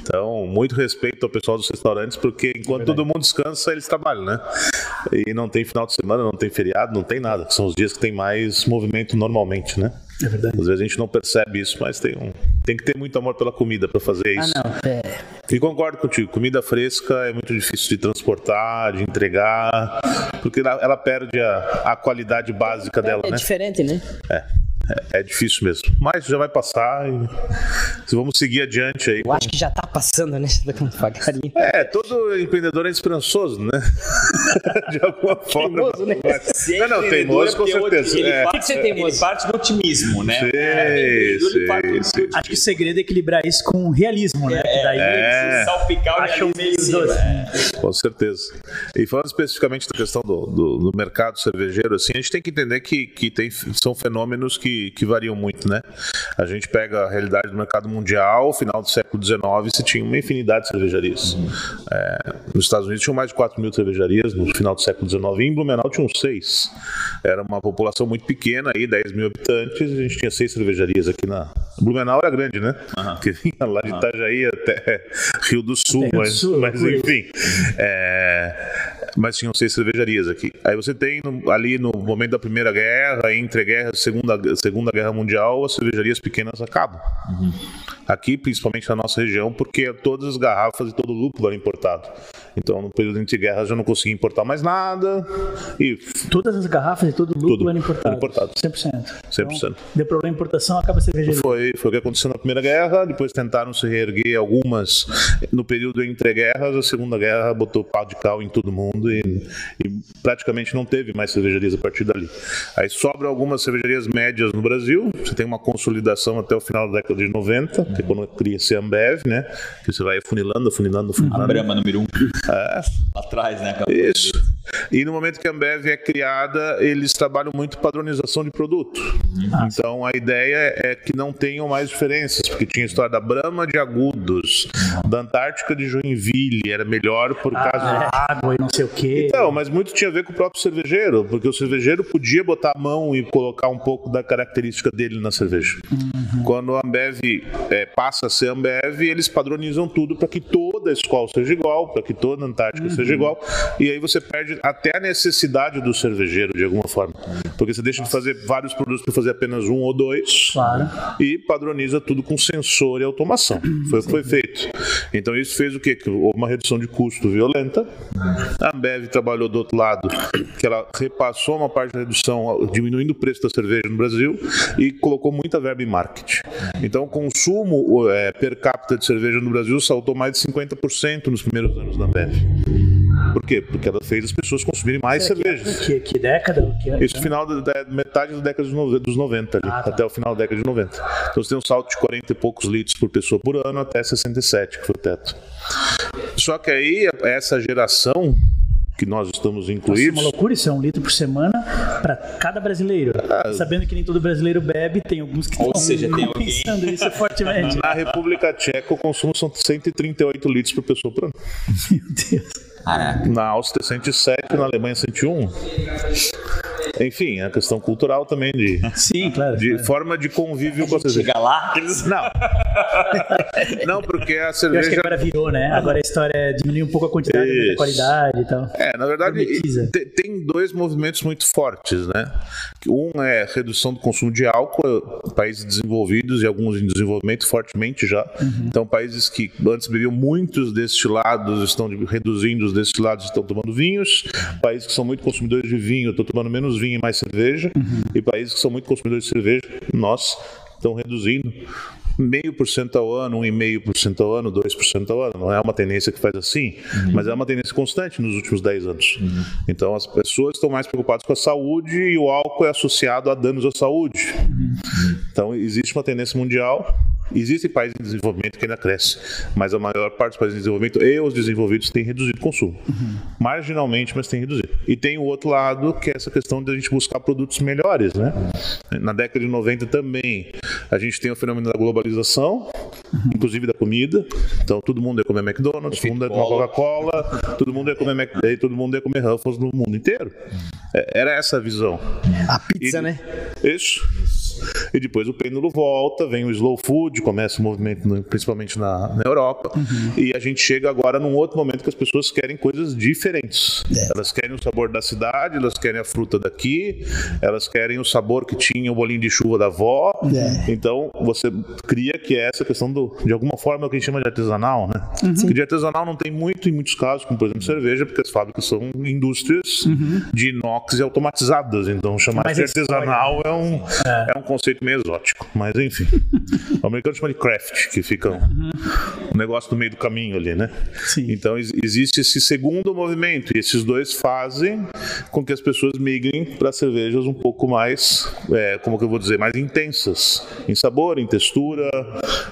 Então, muito respeito ao pessoal dos restaurantes, porque enquanto todo mundo descansa, eles trabalham, né? E não tem final de semana, não tem feriado, não tem nada, que são os dias que tem mais movimento normalmente, né? É verdade. Às vezes a gente não percebe isso, mas tem, um, tem que ter muito amor pela comida para fazer Ah, isso. não. É, E concordo contigo, comida fresca é muito difícil de transportar, de entregar, porque ela, ela perde a, a qualidade básica dela, é né? diferente, né? É, é, é difícil mesmo. Mas já vai passar e vamos seguir adiante aí. Eu acho que já tá passando, né? Tá devagarinho. É, todo empreendedor é esperançoso, né? de alguma forma. Teimoso, né? Se Não, não, teimoso com porque certeza. Ele, É. parte, ele parte do otimismo, né? Sim, É, sim, sim. Acho que o segredo é equilibrar isso com realismo, né? Que daí É. Se salpicar o realismo meio doce. é. Com certeza. E falando especificamente da questão do, do, do mercado cervejeiro, assim, a gente tem que entender que, que tem, são fenômenos que, que variam muito, né? A gente pega a realidade do mercado mundial, final do século XIX, você tinha uma infinidade de cervejarias. É, nos Estados Unidos tinham mais de 4 mil cervejarias no final do século XIX, e em Blumenau tinham seis. Era uma população muito pequena, aí 10 mil habitantes, a gente tinha seis cervejarias aqui na... Blumenau era grande, né? Porque vinha lá de Itajaí até Rio do Sul, Rio do mas, Sul, mas enfim. É, mas tinham seis cervejarias aqui. Aí você tem no- ali no momento da Primeira Guerra, entre a guerra e a Segunda, Segunda Guerra Mundial, as cervejarias pequenas acabam. Aqui, principalmente na nossa região, porque todas as garrafas e todo o lúpulo era importado. Então, no período entre guerras, eu não conseguia importar mais nada. E Todas as garrafas e todo o lúpulo Tudo eram importado. era importado. 100%. 100%. Então, deu problema de importação, acaba a cervejaria. Foi, foi o que aconteceu na Primeira Guerra, depois tentaram se reerguer algumas no período entre guerras, a Segunda Guerra botou pau de cal em todo mundo e, e praticamente não teve mais cervejarias a partir dali. Aí sobram algumas cervejarias médias no Brasil, você tem uma consolidação até o final da década de 90, que é quando cria-se a Ambev, né, que você vai afunilando, afunilando, A afunilando. Brahma número 1. Um. É, Lá atrás, né? isso. E no momento que a Ambev é criada, eles trabalham muito padronização de produto. Então a ideia é que não tenham mais diferenças, porque tinha a história da Brahma de Agudos, da Antártica de Joinville, era melhor por causa. Ah, água e não sei o Então, mas muito tinha a ver com o próprio cervejeiro, porque o cervejeiro podia botar a mão e colocar um pouco da característica dele na cerveja. Quando a Ambev é, passa a ser Ambev, eles padronizam tudo para que toda a escola seja igual, para que toda a Antártica seja igual, e aí você perde até a necessidade do cervejeiro, de alguma forma. Porque você deixa de fazer vários produtos para fazer apenas um ou dois Claro. e padroniza tudo com sensor e automação. Foi o que foi feito. Então isso fez o quê? Que houve uma redução de custo violenta. A Ambev trabalhou do outro lado, que ela repassou uma parte da redução, diminuindo o preço da cerveja no Brasil e colocou muita verba em marketing. Então o consumo é, per capita de cerveja no Brasil saltou mais de 50% nos primeiros anos da Ambev. Por quê? Porque ela fez as pessoas consumirem mais cervejas. Que, que década? Que? Isso final da, da- metade da década dos 90, ali, Ah, tá. até o final da década de 90. Então você tem um salto de 40 e poucos litros por pessoa por ano até 67, que foi o teto. Só que aí, essa geração que nós estamos Nossa, incluídos, uma loucura isso, é um litro por semana para cada brasileiro. Sabendo que nem todo brasileiro bebe, tem alguns que Ou estão seja, tem alguém- pensando isso fortemente. na República Tcheca o consumo são 138 litros por pessoa por ano. Meu Deus. Caraca. Na Áustria 107, na Alemanha 101. Enfim, é a questão cultural também de, Sim, claro. de forma de convívio com a cerveja. Chega lá, Não. Não, porque a Eu acho que cerveja agora virou, né? Agora a história é diminuir um pouco a quantidade, Isso. a qualidade e tal. É, na verdade, tem dois movimentos muito fortes, né? Um é redução do consumo de álcool, países desenvolvidos e alguns em desenvolvimento fortemente já. Então, países que antes bebiam muitos destilados estão reduzindo os destilados e estão tomando vinhos. Países que são muito consumidores de vinho estão tomando menos vinho e mais cerveja. E países que são muito consumidores de cerveja, nós, estão reduzindo meio por cento ao ano, 1,5% ao ano, 2% ao ano. Não é uma tendência que faz assim, mas é uma tendência constante nos últimos 10 anos. Então as pessoas estão mais preocupadas com a saúde e o álcool é associado a danos à saúde. Então existe uma tendência mundial. Existem países em desenvolvimento que ainda cresce, mas a maior parte dos países em desenvolvimento e os desenvolvidos têm reduzido o consumo. Marginalmente, mas tem reduzido. E tem o outro lado, que é essa questão de a gente buscar produtos melhores, né? Na década de 90 também, a gente tem o fenômeno da globalização, inclusive da comida. Então, todo mundo ia comer McDonald's, todo mundo ia tomar Coca-Cola, todo mundo ia comer Mac, e todo mundo ia comer Ruffles no mundo inteiro. É, Era essa a visão. A pizza, E- né? Isso. E depois o pêndulo volta, vem o slow food, começa o movimento no- principalmente na, na Europa. E a gente chega agora num outro momento que as pessoas querem coisas diferentes. Elas querem o sabor da cidade, elas querem a fruta daqui, elas querem o sabor que tinha o bolinho de chuva da avó. É. Então você cria que é essa questão do, de alguma forma, é o que a gente chama de artesanal, né? Que de artesanal não tem muito em muitos casos, como por exemplo cerveja, porque as fábricas são indústrias de inox e automatizadas. Então chamar Mas de artesanal é um, é. um conceito meio exótico. Mas enfim. o americano chama de craft, que fica um, um negócio no meio do caminho ali, né? Sim. Então ex- existe esse segundo movimento, e esses dois fazem com que as pessoas migrem para cervejas um pouco mais, é, como que eu vou dizer, mais intensas em sabor, em textura,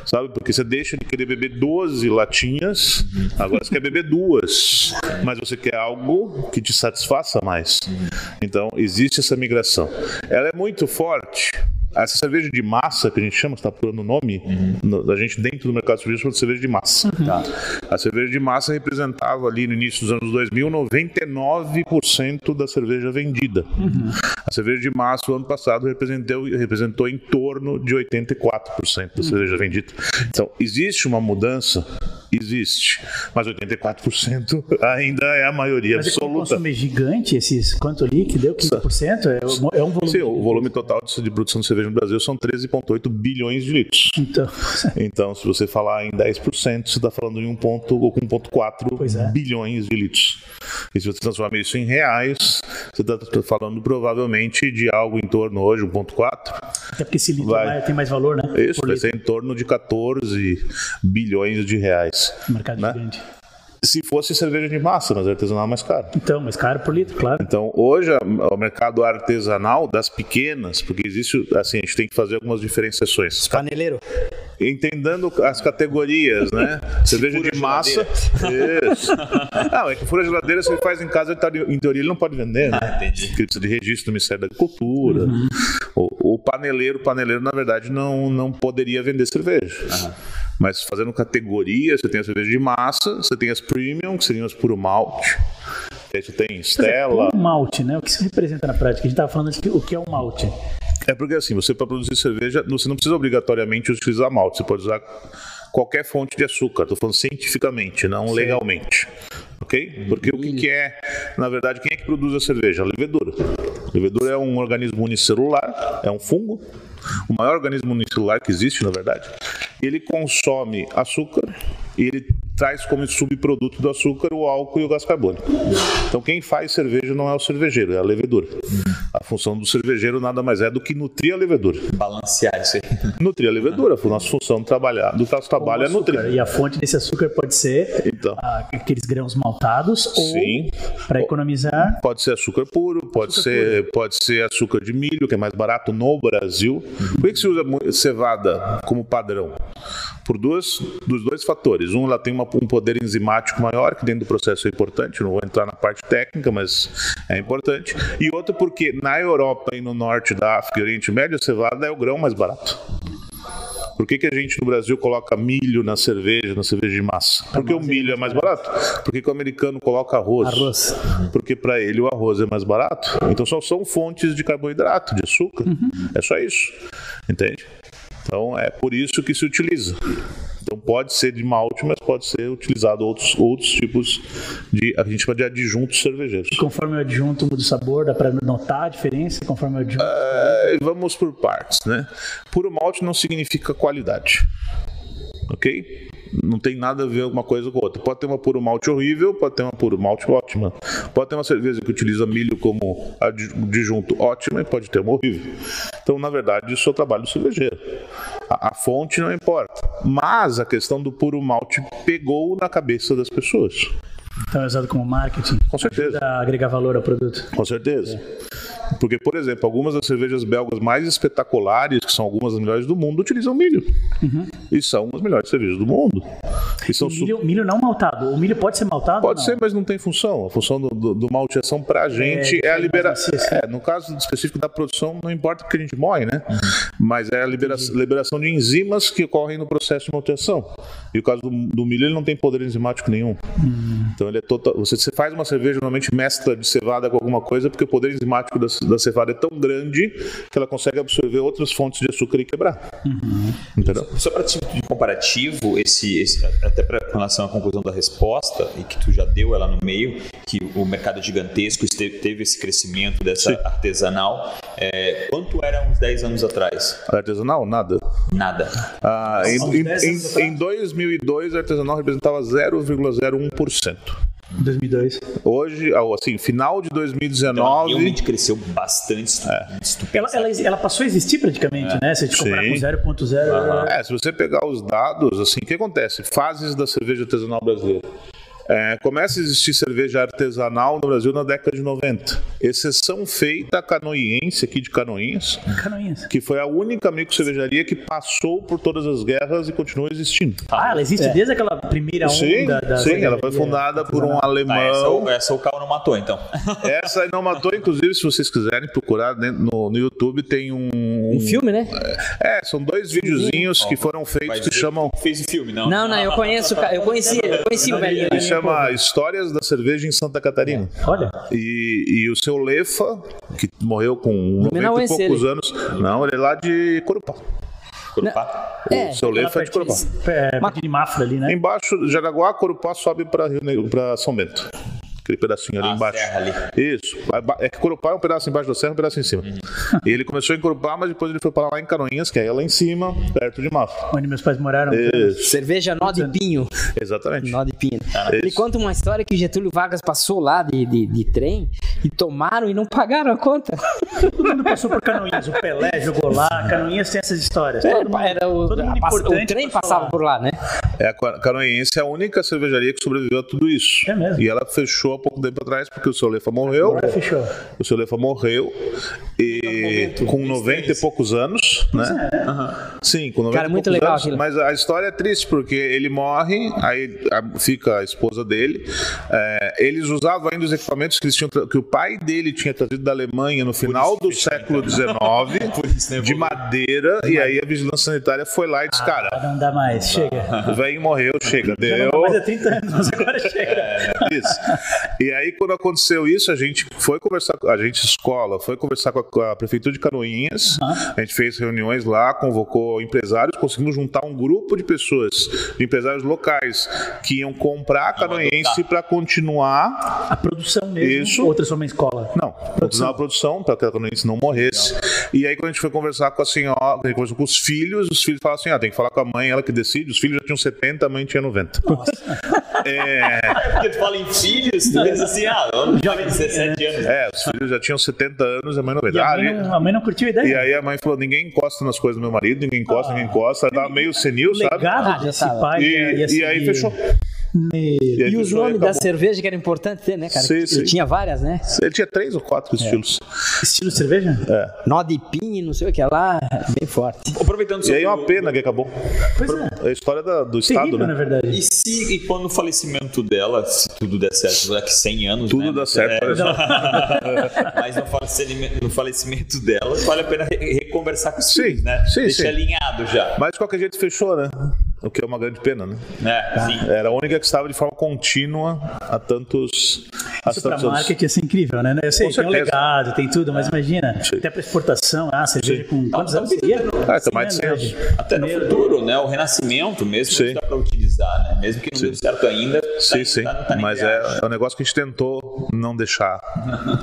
sabe? Porque você deixa de querer beber 12 latinhas, agora você quer beber duas, mas você quer algo que te satisfaça mais. Então existe essa migração. Ela é muito forte. Essa cerveja de massa que a gente chama, está procurando o nome no- da gente dentro do mercado de cerveja, chama de cerveja de massa. A cerveja de massa representava ali no início dos anos 2000 99% da cerveja vendida. A cerveja de massa, o ano passado, representou, representou em torno de 84% da cerveja vendida. Então, existe uma mudança Existe. Mas 84% ainda é a maioria Mas é absoluta. consumo é gigante, esses quanto ali que deu? 15%? É, um- é um volume. Sim, o volume total de de produção de cerveja no Brasil são 13,8 bilhões de litros. Então, Então, se você falar em 10%, você está falando em 1 ponto, ou com 1,4 Pois é. bilhões de litros. E se você transformar isso em reais, você está falando provavelmente de algo em torno hoje, 1,4. até porque esse litro Vai. vai- tem mais valor, né? Isso, Por vai litro. ser em torno de 14 bilhões de reais. Mercado né? gigante. Se fosse cerveja de massa, mas artesanal é mais caro. Então, mais caro por litro, claro. Então, hoje, o mercado artesanal das pequenas, porque existe, assim, a gente tem que fazer algumas diferenciações. Paneleiro. Entendendo as categorias, né? Cerveja de massa. Isso. Não, é que fura a geladeira, se ele faz em casa, ele tá, em teoria, ele não pode vender, né? Ah, entendi. Porque precisa de registro do Ministério da Agricultura. O, o paneleiro, o paneleiro, na verdade, não, não poderia vender cerveja. Mas fazendo categoria, você tem a cerveja de massa, você tem as premium, que seriam as puro malte. Aí você tem Stella. Um malte, né? O que isso representa na prática? A gente estava falando de o que é um malte. É porque assim, você para produzir cerveja, você não precisa obrigatoriamente utilizar malte, você pode usar qualquer fonte de açúcar, estou falando cientificamente, não legalmente. Ok? Porque o que, que é, na verdade, quem é que produz a cerveja? A levedura. Levedura é um organismo unicelular, é um fungo, o maior organismo unicelular que existe, na verdade. Ele consome açúcar e ele traz como subproduto do açúcar o álcool e o gás carbônico. Então quem faz cerveja não é o cervejeiro, é a levedura. A função do cervejeiro nada mais é do que nutrir a levedura. Balancear isso aí. Nutrir a levedura, a nossa função de trabalhar, do nosso trabalho é Açúcar. nutrir. E a fonte desse açúcar pode ser Então, ah, aqueles grãos maltados Sim. ou para economizar. pode ser açúcar puro, pode ser, pode ser açúcar de milho, que é mais barato no Brasil. Por que, que se usa cevada como padrão? Por duas, dos dois fatores. Um, ela tem uma- um poder enzimático maior, que dentro do processo é importante, não vou entrar na parte técnica, mas é importante. E outro, porque na Europa e no norte da África e Oriente Médio, a cevada é o grão mais barato. Por que, que a gente no Brasil coloca milho na cerveja, na cerveja de massa? Porque o milho é mais barato. Por que, que o americano coloca arroz? Arroz. Porque para ele o arroz é mais barato. Então só são fontes de carboidrato, de açúcar. É só isso. Entende? Então é por isso que se utiliza. Então pode ser de malte, mas pode ser utilizado outros, outros tipos de. A gente chama de adjuntos cervejeiros. Conforme o adjunto muda o sabor, dá para notar a diferença conforme o adjunto. É, vamos por partes, né? Puro malte não significa qualidade. Ok? Não tem nada a ver uma coisa com outra. Pode ter uma puro malte horrível, pode ter uma puro malte ótima. Pode ter uma cerveja que utiliza milho como adju- adjunto ótima e pode ter uma horrível. Então, na verdade, isso é o trabalho do cervejeiro. A, a fonte não importa. Mas a questão do puro malte pegou na cabeça das pessoas. Então é usado como marketing. Com certeza. Para agregar valor ao produto. Com certeza. Porque, por exemplo, algumas das cervejas belgas mais espetaculares, que são algumas das melhores do mundo, utilizam milho. E são as melhores cervejas do mundo. E são su- Milho, milho não maltado. O milho pode ser maltado? Pode ser, mas não tem função. A função do, do, do malteação pra gente é, a é liberação. mais macio, É, no caso específico da produção, não importa porque a gente moe, né? Mas é a libera liberação de enzimas que ocorrem no processo de malteação. E o caso do, do milho, ele não tem poder enzimático nenhum. Então ele é total. Você, você faz uma cerveja, normalmente mescla de cevada com alguma coisa, porque o poder enzimático da, da cevada é tão grande que ela consegue absorver outras fontes de açúcar e quebrar. Entendeu? Só para tipo de comparativo, esse, esse- até com relação à conclusão da resposta, e que tu já deu ela no meio, que o mercado gigantesco esteve- teve esse crescimento dessa Sim. artesanal, é, quanto era uns 10 anos atrás? Artesanal, nada. Nada. Ah, em, em- 10 anos em- em 2002, a artesanal representava 0,01%. 2002. Hoje, ao- assim, final de Então, 2019. realmente cresceu bastante. Tu Ela, ela, ela passou a existir praticamente, né? Se a gente comparar Sim. com 0.0. É, se você pegar os dados, assim, o que acontece? Fases da cerveja artesanal brasileira. É, começa a existir cerveja artesanal no Brasil na década de 90. Exceção feita a canoiense aqui de Canoinhas, Canoinhas. que foi a única micro-cervejaria que passou por todas as guerras e continua existindo. Ah, ela existe desde aquela primeira onda Sim, da sim, ela foi cervejaria fundada por um artesanal. alemão. Ah, essa, o- essa o Cal não matou, então. Essa aí não matou, inclusive, se vocês quiserem procurar né, no, no YouTube, tem um. Um filme, né? É, são dois videozinhos que foram feitos que chamam. Fez o filme, não? Não, não, eu conheço, eu conheci, eu conheci o velhinho. Chama Histórias da Cerveja em Santa Catarina. Olha, E, e o seu Lefa, que morreu com 90 e poucos ele. anos. Não, ele é lá de Corupá. Corupá? É, o seu Lefa é de Corupá. É, de Mafra ali, né? Embaixo, Jaraguá, Corupá sobe pra São Bento. Aquele pedacinho ali Ah, embaixo. serra ali. Isso. É que Corupá é um pedaço embaixo da serra um pedaço em cima. E ele começou em Corupá, mas depois ele foi parar lá em Canoinhas, que é lá em cima, perto de Mafra. Onde meus pais moraram. Isso. Cerveja Nó de Pinho. Exatamente. Nó de Pinho. É Ele conta uma história que Getúlio Vargas passou lá de, de, de trem e tomaram e não pagaram a conta. Todo mundo passou por Canoinhas. O Pelé jogou lá. Canoinhas tem essas histórias. Todo mundo, Era o, todo mundo a- pass- importante o trem passava lá. por lá, né? É, a Ca- Canoinhense é a única cervejaria que sobreviveu a tudo isso. É mesmo? E ela fechou há pouco tempo atrás porque o seu Lefa morreu. Agora fechou. O seu Lefa morreu e com 90 e poucos anos, né? Sim, com 90 Cara, e muito poucos legal anos. aquilo. Mas a história é triste porque ele morre, aí fica a esposa dele. É, eles usavam ainda os equipamentos que, eles tinham, que o pai dele tinha trazido da Alemanha no final do século XIX, isso, né, de madeira, e aí a vigilância sanitária foi lá e disse, cara, Não dá mais. Chega. o velho morreu, chega, Já não deu. dá mais há 30 anos, agora chega. É, Isso. E aí, quando aconteceu isso, a gente foi conversar, com- a gente, escola, foi conversar com a, com a Prefeitura de Canoinhas. A gente fez reuniões lá, convocou empresários, conseguimos juntar um grupo de pessoas, de empresários locais, que iam comprar a Canoense para continuar. A produção mesmo. Isso. Outra só uma escola. Não, continuar a produção para que a Canoense não morresse. E aí, quando a gente foi conversar com a senhora, a gente conversou com os filhos, os filhos falaram assim: ah, tem que falar com a mãe, ela que decide. Os filhos já tinham 70, a mãe tinha 90. É. Porque tu fala em filhos, tu pensa assim, ah, eu já 17 anos. É, os filhos já tinham 70 anos, a mãe 90. E a Ah, mãe, não, a mãe não curtiu a ideia. E aí a mãe falou: ninguém encosta nas coisas do meu marido, ninguém encosta, ninguém encosta. Tava meio senil, sabe? legado Ah, já desse pai E, ia, ia e aí fechou. Meu E, aí E os nomes acabou. da cerveja que era importante ter, né, cara? Sim, Ele sim. tinha várias, né? Ele tinha três ou quatro estilos. Estilo cerveja? Nó de pinho, não sei o que lá, bem forte. Aproveitando E aí é uma pena que acabou. Pois é. É a história da- do Estado, Terrível, na né? verdade. E se e quando o falecimento dela, se tudo der certo, daqui 100 anos, Tudo né? dá certo. É, parece. mas no falecimento, no falecimento dela, vale a pena re- reconversar com os Sim, filhos, né? sim, Deixa sim. alinhado já. Mas de qualquer jeito fechou, né? O que é uma grande pena, né? Né? Sim. Era a única que estava de forma contínua há tantos, há Isso anos. marketing ia ser incrível, né? Eu sei, Com tem um legado, tem tudo, mas imagina, Sim. até pra exportação, ah, cerveja com quantos anos seria? Ah, tem mais de 100 anos. Até no futuro, né? O renascimento mesmo Sim. dá pra utilizar, né? Mesmo que não deu certo ainda. tá- Sim, sim. tá- tá Mas é, é um negócio que a gente tentou não deixar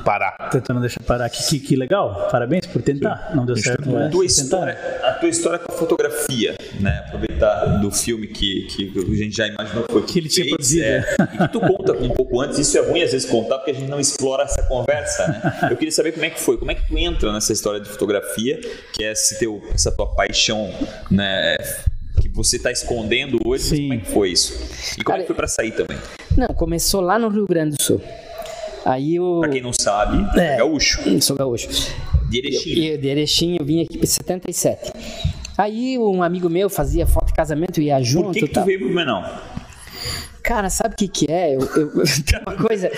parar. Tentando deixar parar aqui, que, que legal, parabéns por tentar, não deu certo, A mas tua, tentar. história, a tua história com a fotografia, né? Aproveitar do filme que, que a gente já imaginou que foi Que ele tinha fez, produzido. é, e que tu conta um pouco antes, isso é ruim às vezes contar porque a gente não explora essa conversa, né? Eu queria saber como é que foi, como é que tu entra nessa história de fotografia, que é esse teu, essa tua paixão, né? Que você está escondendo hoje, Sim. como é que foi isso? E como é Cara, que foi para sair também? Não, começou lá no Rio Grande do Sul. Aí eu. Pra quem não sabe, é É. gaúcho, Sou gaúcho. de Erechim. E de Erechim eu vim aqui em 77. Aí um amigo meu fazia foto de casamento, ia junto. Por que, que tu veio pro Menão? Cara, sabe o que que é? Eu, eu, uma coisa...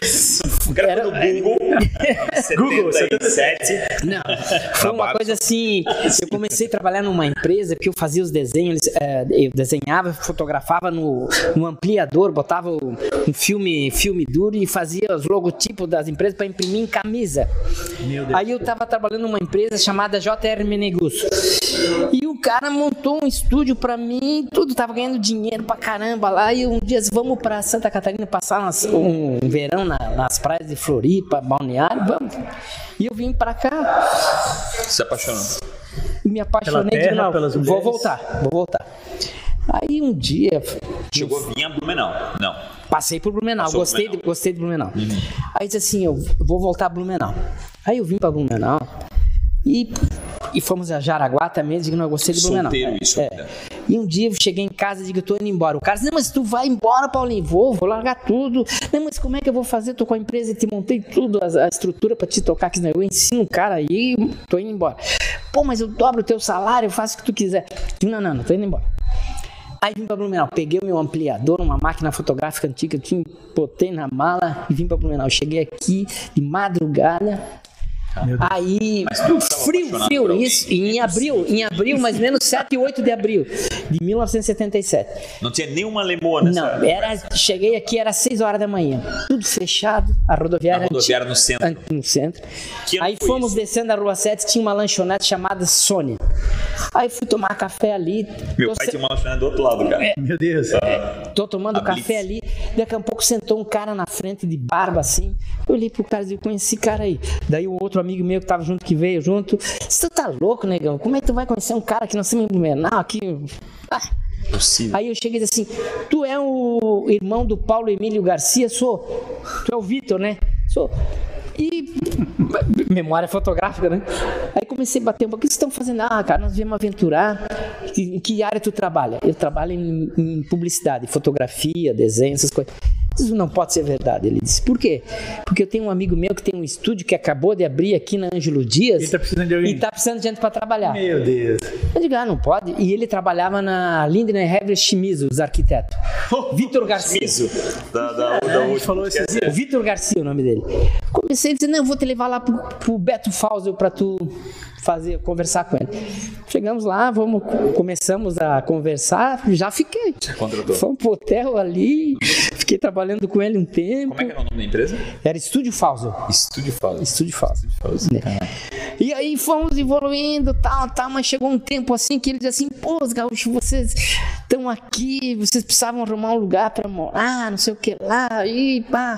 Era- Google, Google, 77. Não, foi uma coisa assim. Eu comecei a trabalhar numa empresa porque eu fazia os desenhos, eh, eu desenhava, fotografava no, no ampliador, botava o- um filme, filme duro e fazia os logotipos das empresas para imprimir em camisa. Meu Deus. Aí eu tava trabalhando numa empresa chamada JR Menegus. E o cara montou um estúdio pra mim, tudo tava ganhando dinheiro pra caramba lá. E um dia vamos pra Santa Catarina passar umas- um verão na- nas praias de Floripa, Balneário, vamos. E eu vim pra cá Se apaixonou. me apaixonei Pela de terra, novo. pelas Vou voltar, vou voltar. Aí um dia Chegou a vir a Blumenau. Não. Passei por Blumenau, Passou gostei, Blumenau. De, gostei de Blumenau. Aí disse assim, eu vou voltar a Blumenau. Aí eu vim pra Blumenau e, e fomos a Jaraguá também, digo, não, eu gostei de Blumenau. Solteiro isso É. ainda. E um dia eu cheguei em casa e digo, eu tô indo embora. O cara disse, não, mas tu vai embora, Paulinho, vou, vou largar tudo. Não, mas como é que eu vou fazer? Tô com a empresa e te montei tudo, a, a estrutura pra te tocar, que eu ensino o cara aí, tô indo embora. Pô, mas eu dobro o teu salário, eu faço o que tu quiser. Não, não, não, tô indo embora. Aí vim pra Blumenau, peguei o meu ampliador, uma máquina fotográfica antiga, tinha, botei na mala e vim pra Blumenau. Cheguei aqui de madrugada, Aí, frio, frio, isso, em abril, em abril, mais ou menos 7 e 8 de abril de 1977. Não tinha nenhuma lemoa nessa Não, era, cheguei aqui, era 6 horas da manhã, tudo fechado, a rodoviária, A rodoviária no centro. no centro. Aí fomos isso? descendo a rua 7, tinha uma lanchonete chamada Sônia. Aí fui tomar café ali. Meu pai se- tinha uma lanchonete do outro lado, cara. Meu Deus. Tô tomando A café Blitz. ali, daqui a pouco sentou um cara na frente de barba assim. Eu olhei pro cara e disse, eu conheci esse cara aí. Daí o outro amigo meu que tava junto, que veio junto, você tá louco, negão? Como é que tu vai conhecer um cara que somos em Blumenau aqui? Ah. Possível. Aí eu cheguei e disse assim, tu é o irmão do Paulo Emílio Garcia? Sou. Tu é o Vitor, né? Sou. E memória fotográfica, né? Aí comecei a bater um pouco. O que vocês estão fazendo? Ah, cara, nós viemos aventurar. Em que área tu trabalha? Eu trabalho em, em publicidade, fotografia, desenho, essas coisas. Isso não pode ser verdade. Ele disse, por quê? Porque eu tenho um amigo meu que tem um estúdio que acabou de abrir aqui na Ângelo Dias. Ele tá precisando de alguém. E tá precisando de gente para trabalhar. Meu Deus. Eu digo, ah, não pode. E ele trabalhava na Lindner Hever Chimizo, os arquitetos. Vitor Garcia. Da, da, da A gente última. falou esses O dias. Vitor Garcia, o nome dele. Comecei a dizer, não, eu vou te levar lá pro, pro Beto Fausel pra tu fazer, conversar com ele. Chegamos lá, vamos, começamos a conversar, já fiquei. contratou. Fomos pro hotel ali, fiquei trabalhando com ele um tempo. Como é que era o nome da empresa? Era Estúdio Fausel. Estúdio Fala. Estúdio Fausel. Né? E aí fomos evoluindo, tal, tal, mas chegou um tempo assim que ele disse assim, pô, os gaúchos, vocês estão aqui, vocês precisavam arrumar um lugar para morar, não sei o que lá, e pá.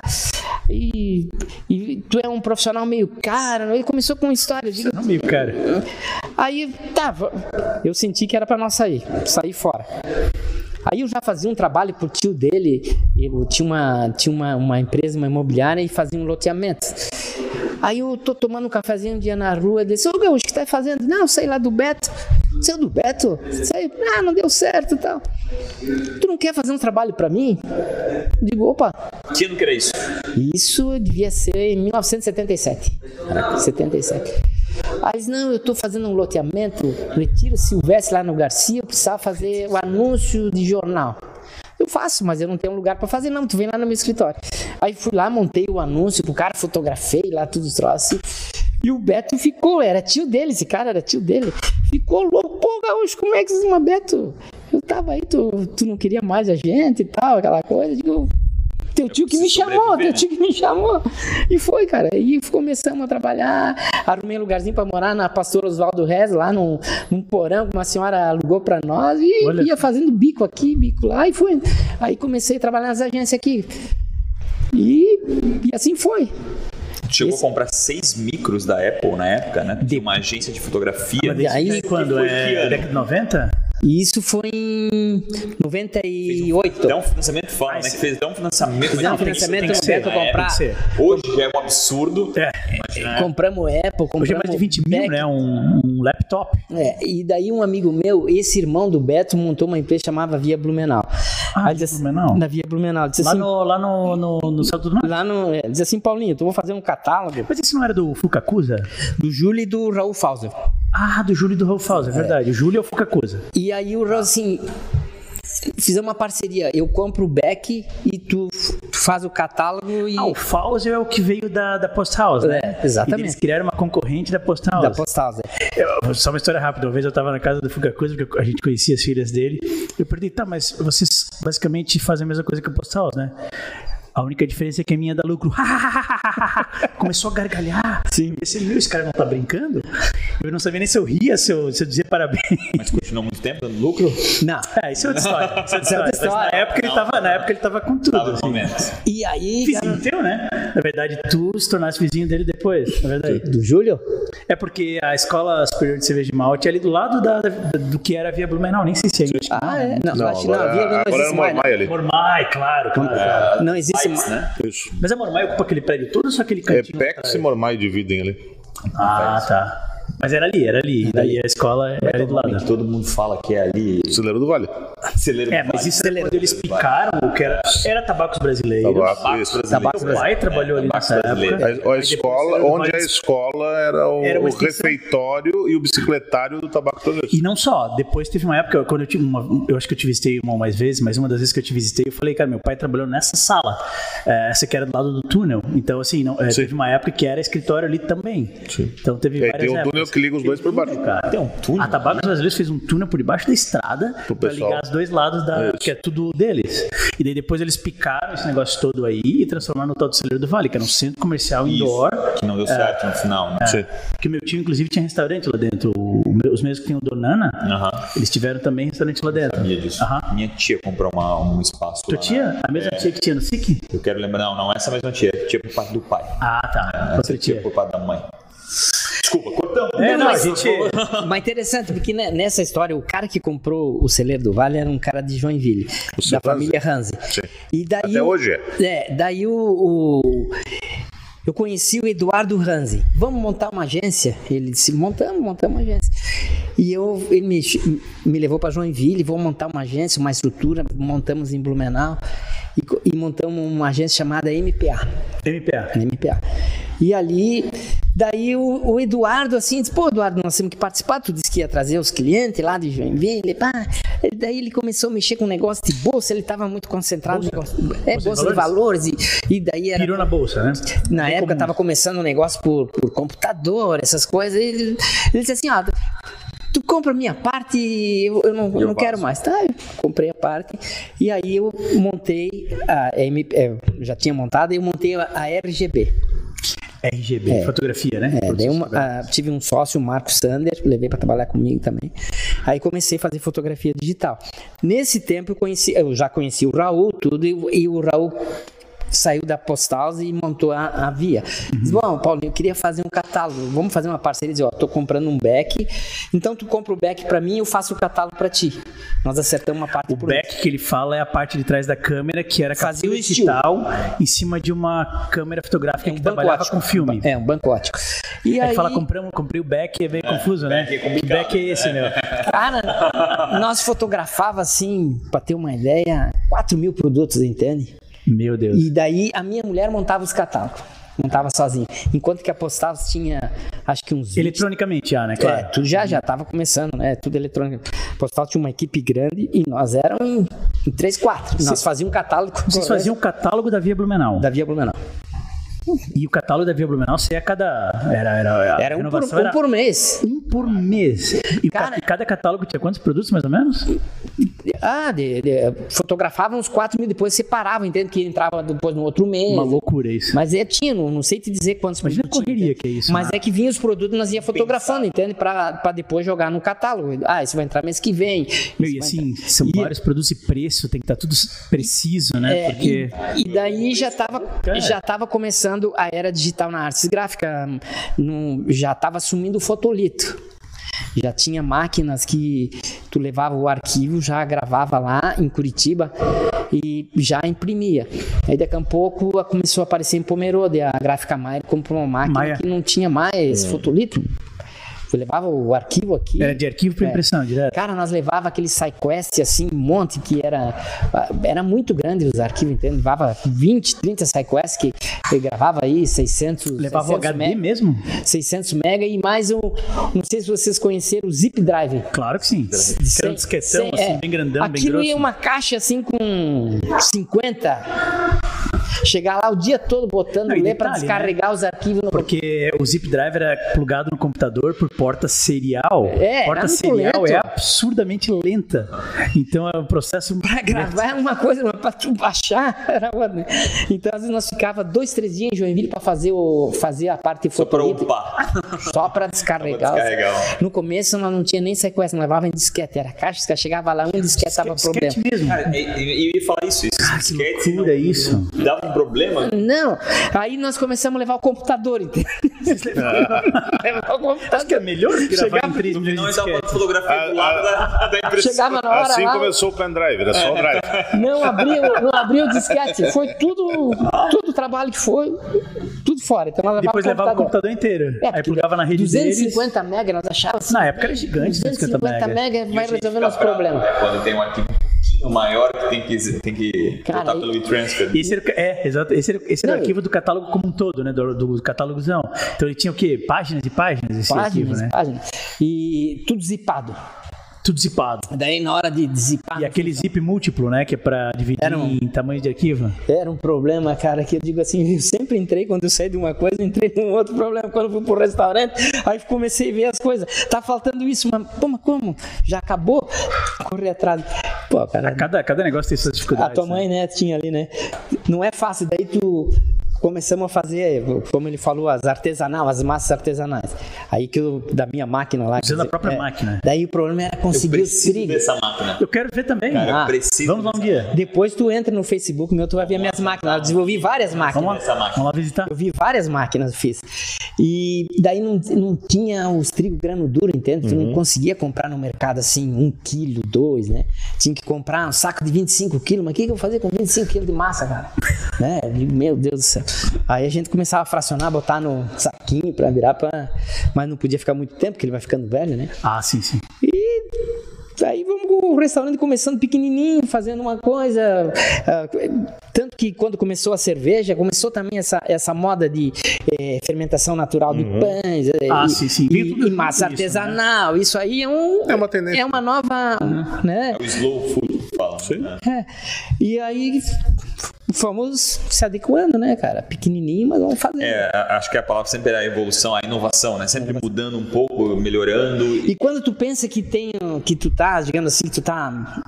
E, e tu é um profissional meio caro, ele começou com uma história, eu digo, Não, meio cara. Aí tava. Eu senti que era pra nós sair, sair fora. Aí eu já fazia um trabalho pro tio dele. Eu tinha uma, tinha uma, uma empresa, uma imobiliária e fazia um loteamento. Aí eu tô tomando um cafezinho um dia na rua disse, ô Gaúcho, o que tá fazendo? Não, saí lá do Beto. Saiu do Beto? Saiu, ah, não deu certo e tal. Tu não quer fazer um trabalho pra mim? Digo, opa, Que ano que era isso? isso devia ser em 1977. 77. Mas não, eu estou fazendo um loteamento, retiro Silvestre lá no Garcia, eu precisava fazer o anúncio de jornal. Eu faço, mas eu não tenho um lugar para fazer, não. Tu vem lá no meu escritório. Aí fui lá, montei o anúncio pro cara, fotografei lá tudo os troços. E o Beto ficou, era tio dele, esse cara era tio dele. Ficou louco, pô, Gaúcho, como é que você chama Beto? Eu tava aí, tu, tu não queria mais a gente e tal, aquela coisa. Digo, teu tio que me chamou, teu tio que me chamou. E foi, cara. E começamos a trabalhar. Arrumei um lugarzinho pra morar na Pastor Oswaldo Rez, lá num, num porão que uma senhora alugou pra nós. E Olha ia fazendo bico aqui, bico lá. E foi. Aí comecei a trabalhar nas agências aqui. E, e assim foi. Chegou Esse- a comprar seis micros da Apple na época, né? De uma agência de fotografia. Mas isso aí- é quando? É década de 90? E isso foi em 98. Dá um financiamento fala, né? Que fez até um financiamento. Fizemos um financiamento no Beto né? comprar. Ser. Hoje é um absurdo. É. Imagina. Compramos Apple, compramos Hoje é mais de 20 mil, né? Um, um laptop. É, e daí um amigo meu, esse irmão do Beto, montou uma empresa chamada Via Blumenau. Ah, Aí disse- Blumenau? Na Via Blumenau. Disse Lá assim, no, lá no, no, no Salto do Mar. lá no, é, diz assim, Paulinho, tu vou fazer um catálogo Mas esse não era do Fukakusa? do Júlio e do Raul Fauser. Ah, do Júlio e do Rolf House, é verdade. O Júlio é o Fukakusa. E aí o Raul assim, fizemos uma parceria, eu compro o back e tu, tu faz o catálogo e Ah, o Fauser é o que veio da, da Post House, né? É, exatamente. E eles criaram uma concorrente da Post House. da Post House. é. Eu- só uma história rápida. Uma vez eu tava na casa do Fukakusa, porque a gente conhecia as filhas dele. Eu perguntei, tá, mas vocês basicamente fazem a mesma coisa que o Post House, né? A única diferença é que a minha dá lucro. Começou a gargalhar. Sim. Pensei, meu, esse cara não tá brincando? Eu não sabia nem se eu ria, se eu, se eu dizia parabéns. Mas continuou muito tempo dando lucro? Não. É, isso é outra história. Isso é outra é história. Mas história. na época, ele tava, na época ele tava com tudo. Tava no assim. momento. E aí, cara, Vizinho teu, né? Na verdade, tu se tornasse vizinho dele depois, na verdade. do Júlio? É porque a Escola Superior de Cerveja de Malte é ali do lado da, da- do que era a Via Blumenau, nem sei se é isso. Ah, é? Não, Não, acho que não, agora, havia não agora era existe né? Mormai ali. Mormai, claro, claro. claro. Não existe mais. né? Isso. Mas a Mormai ocupa aquele prédio todo ou só aquele É cantinho? Pex e Mormai dividem ali. Ah, tá. Mas era ali, era ali. Daí a escola era ali do lado. Que todo mundo fala que é ali. Celeiro do Vale. Celeiro É, mas isso era quando eles picaram o que era, era tabacos brasileiros. Tabaco, isso. Tabacos Meu pai trabalhou ali nessa brasileiro. época. A, a escola, onde a escola era o, Era o refeitório e o bicicletário do tabaco brasileiro. E não só, depois teve uma época, quando eu tive uma, eu acho que eu te visitei uma ou mais vezes, mas uma das vezes que eu te visitei, eu falei, cara, meu pai trabalhou nessa sala, é, essa que era do lado do túnel. Então, assim, não, é, Sim. teve uma época que era escritório ali também. Então teve E aí várias tem um túnel épocas. Que liga os dois por baixo. Cara, tem um túnel. A Tabacos Brasileiros fez um túnel por debaixo da estrada pessoal. ligar os dois lados da. Isso. que é tudo deles. E daí depois eles picaram esse negócio todo aí e transformaram no tal do Celeiro do Vale, que era um centro comercial indoor. Que não deu certo no final, né? Sim. Que meu tio, inclusive, tinha restaurante lá dentro. O- o meu- os mesmos que tem o Donana, eles tiveram também restaurante lá dentro. Sabia disso. Minha tia comprou uma- um espaço Tua lá, tia? né? A mesma É. tia que tinha no SIC? Eu quero lembrar, não, não essa mesma tia, tia por parte do pai. Ah, tá. Essa tia tia. por parte da mãe. Desculpa, cortamos. É, não, a mas- gente. Mas interessante, porque nessa história, o cara que comprou o celeiro do Vale era um cara de Joinville, O da família Hanzi. Sim. E daí Até hoje é. É, daí o, o- Eu conheci o Eduardo Hanzi. Vamos montar uma agência? Ele disse: montamos, montamos uma agência. E eu, ele me, me levou para Joinville, vou montar uma agência, uma estrutura, montamos em Blumenau e, e montamos uma agência chamada MPA. MPA. MPA. E ali, daí o, o Eduardo assim, disse, pô, Eduardo, nós temos que participar, tu disse que ia trazer os clientes lá de Joinville, pá. E daí ele começou a mexer com um negócio de bolsa, ele estava muito concentrado no negócio, é, Bolsa de bolsa de valores, e, e daí era... Pirou na bolsa, né? Na época comum. tava começando um negócio por, por computador, essas coisas. e Ele, ele disse assim, ó, tu compra a minha parte, eu, eu não, eu não quero mais. Tá, eu comprei a parte. E aí eu montei a M, é, eu já tinha montado e eu montei a, a RGB. RGB, fotografia, né? É, daí uma- ah, tive um sócio, o Marco Sander, levei para trabalhar comigo também. Aí comecei a fazer fotografia digital. Nesse tempo eu conheci, eu já conheci o Raul, tudo, e, e o Raul saiu da Postals e montou a, a Via. Disse, Bom, Paulinho, eu queria fazer um catálogo, vamos fazer uma parceria. Diz, ó, tô comprando um back, então tu compra o back para mim, eu faço o catálogo para ti. Nós acertamos uma parte O back que ele fala é a parte de trás da câmera, que era Fazia o estilo. digital em cima de uma câmera fotográfica É um que banco trabalhava ótico. com filme. É, um banco ótico. E É aí, que fala, compramos, comprei o back, é meio confuso, né? back é o back é esse, né? Cara, nós fotografava assim, pra ter uma ideia, 4 mil produtos, entende? Meu Deus. E daí a minha mulher montava os catálogos. Montava sozinha. Enquanto que a Postals tinha, acho que uns 20. Eletronicamente já, né? É, Claro. tudo já, já tava começando, né? Tudo eletrônico. A Postal tinha uma equipe grande e nós éramos em, em 3, 4. Nós fazíamos um catálogo Vocês faziam o catálogo da Via Blumenau. da Via Blumenau. E o catálogo da Via Blumenau saía a cada. Era, era, Era um por, um era por mês. um por mês. E Cara- ca- cada catálogo tinha quantos produtos, mais ou menos? Ah, de, de, fotografava uns 4 mil, depois separava, entende? Que entrava depois no outro mês. Uma loucura isso. Mas é, tinha, não, não sei te dizer quantos Imagina produtos tinha, correria entende? que é isso, Mas né? é que vinha os produtos, nós ia fotografando, entende? Pra, pra depois jogar no catálogo. Ah, esse vai entrar mês que vem. Meu, e assim, são E- vários produtos e preço, tem que estar tudo preciso, né? É, Porque. e, e daí já estava já tava começando a era digital na artes gráfica, no- já estava assumindo o fotolito. Já tinha máquinas que tu levava o arquivo, já gravava lá em Curitiba e já imprimia. Aí daqui a pouco começou a aparecer em Pomerode, a Gráfica Maier comprou uma máquina Maia. que não tinha mais fotolito. Tu levava o arquivo aqui. Era de arquivo para É. impressão, direto. Cara, nós levava aquele SciQuest assim, um monte que era era muito grande os arquivos, entende? Levava 20, 30 SciQuest que, que gravava aí 600 Levava o 600 HD mega, mesmo? 600 mega e mais um, não sei se vocês conheceram o Zip Drive. Claro que sim. Era um disquetão, assim, é. bem grandão, bem Aquilo grosso. ia uma caixa assim com 50. Chegar lá o dia todo botando Não, ler para descarregar os arquivos no Porque o zip drive era plugado no computador por porta serial. É, porta serial lento. é absurdamente lenta. Então é um processo. Pra gravar era uma coisa, mas pra tu baixar era outra. Então, às vezes, nós ficava dois, três dias em Joinville pra fazer, o, fazer a parte Só pra fotolito, upar. Só pra descarregar. Só pra descarregar. No começo, nós não tinha nem sequestro, nós levava em disquete. Era caixa, que chegava lá, um disquete tava problema. Sketch mesmo. Cara, e- e- eu ia falar isso. Esses que disquetes loucura não- isso. Dava com problema? Não, aí nós começamos a levar o computador, entendeu? levar o computador. Acho que é melhor que gravar em 3 milhões Não, ainda bota fotografia do lado da, da impressão. Chegava na hora Assim lá, começou o pendrive, era só o drive. não abriu, não abriu o disquete, foi tudo, tudo trabalho que foi, tudo fora. Então nós Depois levava o computador inteiro. É, aí porque plugava na rede 250 mega, nós achávamos. Na época era gigante, 250 250 mega. mega vai resolver nosso problema. É, quando tem um arquivo pouquinho maior que tem que, tem que Cara, botar e- pelo e-transfer. Esse era, é, exato. Esse era, esse era o arquivo do catálogo como um todo, né? Do, do catálogozão. Então ele tinha o quê? Páginas e páginas esse arquivo, Páginas, né? páginas. E tudo zipado. Tudo zipado. Daí na hora de zipar. E aquele zip múltiplo, né? Que é pra dividir um- em tamanho de arquivo. Era um problema, cara, que eu digo assim, eu sempre entrei, quando eu saí de uma coisa, entrei num outro problema. Quando eu fui pro restaurante, aí comecei a ver as coisas. Tá faltando isso, mas pô, mas como? Já acabou? Correr atrás. Pô, cara, Cada, cada negócio tem suas a dificuldades. tua mãe, né, tinha ali, né? Não é fácil, daí tu começamos a fazer, como ele falou, as artesanais, as massas artesanais. Aí que eu, da minha máquina lá. Usando a própria máquina. Daí o problema era Eu conseguir os trigos. dessa máquina. Eu quero ver também. Cara, Ah, preciso Vamos lá um dia. Depois tu entra no Facebook meu, tu vai ver minhas máquinas. Eu desenvolvi várias máquinas. Vamos lá, Essa máquina. vamos lá visitar. Eu vi várias máquinas, eu fiz. E daí não, não tinha os trigo grano duro, entende? Tu não conseguia comprar no mercado assim, um quilo, dois, né? Tinha que comprar um saco de 25 quilos. Mas o que, que eu fazia com 25 quilos de massa, cara? né? Meu Deus do céu. Aí a gente começava a fracionar, botar no saquinho pra virar pra. Mas não podia ficar muito tempo, porque ele vai ficando velho, né? Ah, sim, sim. E aí vamos com o restaurante começando pequenininho, fazendo uma coisa. ah, tanto que quando começou a cerveja, começou também essa, essa moda de eh, fermentação natural de pães. eh, Ah, e, sim, sim. E, e massa isso, né? artesanal. Isso aí é um. É uma tendência. É uma nova. Né? É o slow food que falam. Né? É. E aí fomos se adequando, né, cara? Pequenininho, mas vamos fazer. É, acho que a palavra sempre é a evolução, a inovação, né? Sempre mudando um pouco, melhorando. E quando tu pensa que tem, que tu tá, digamos assim, que tu tá.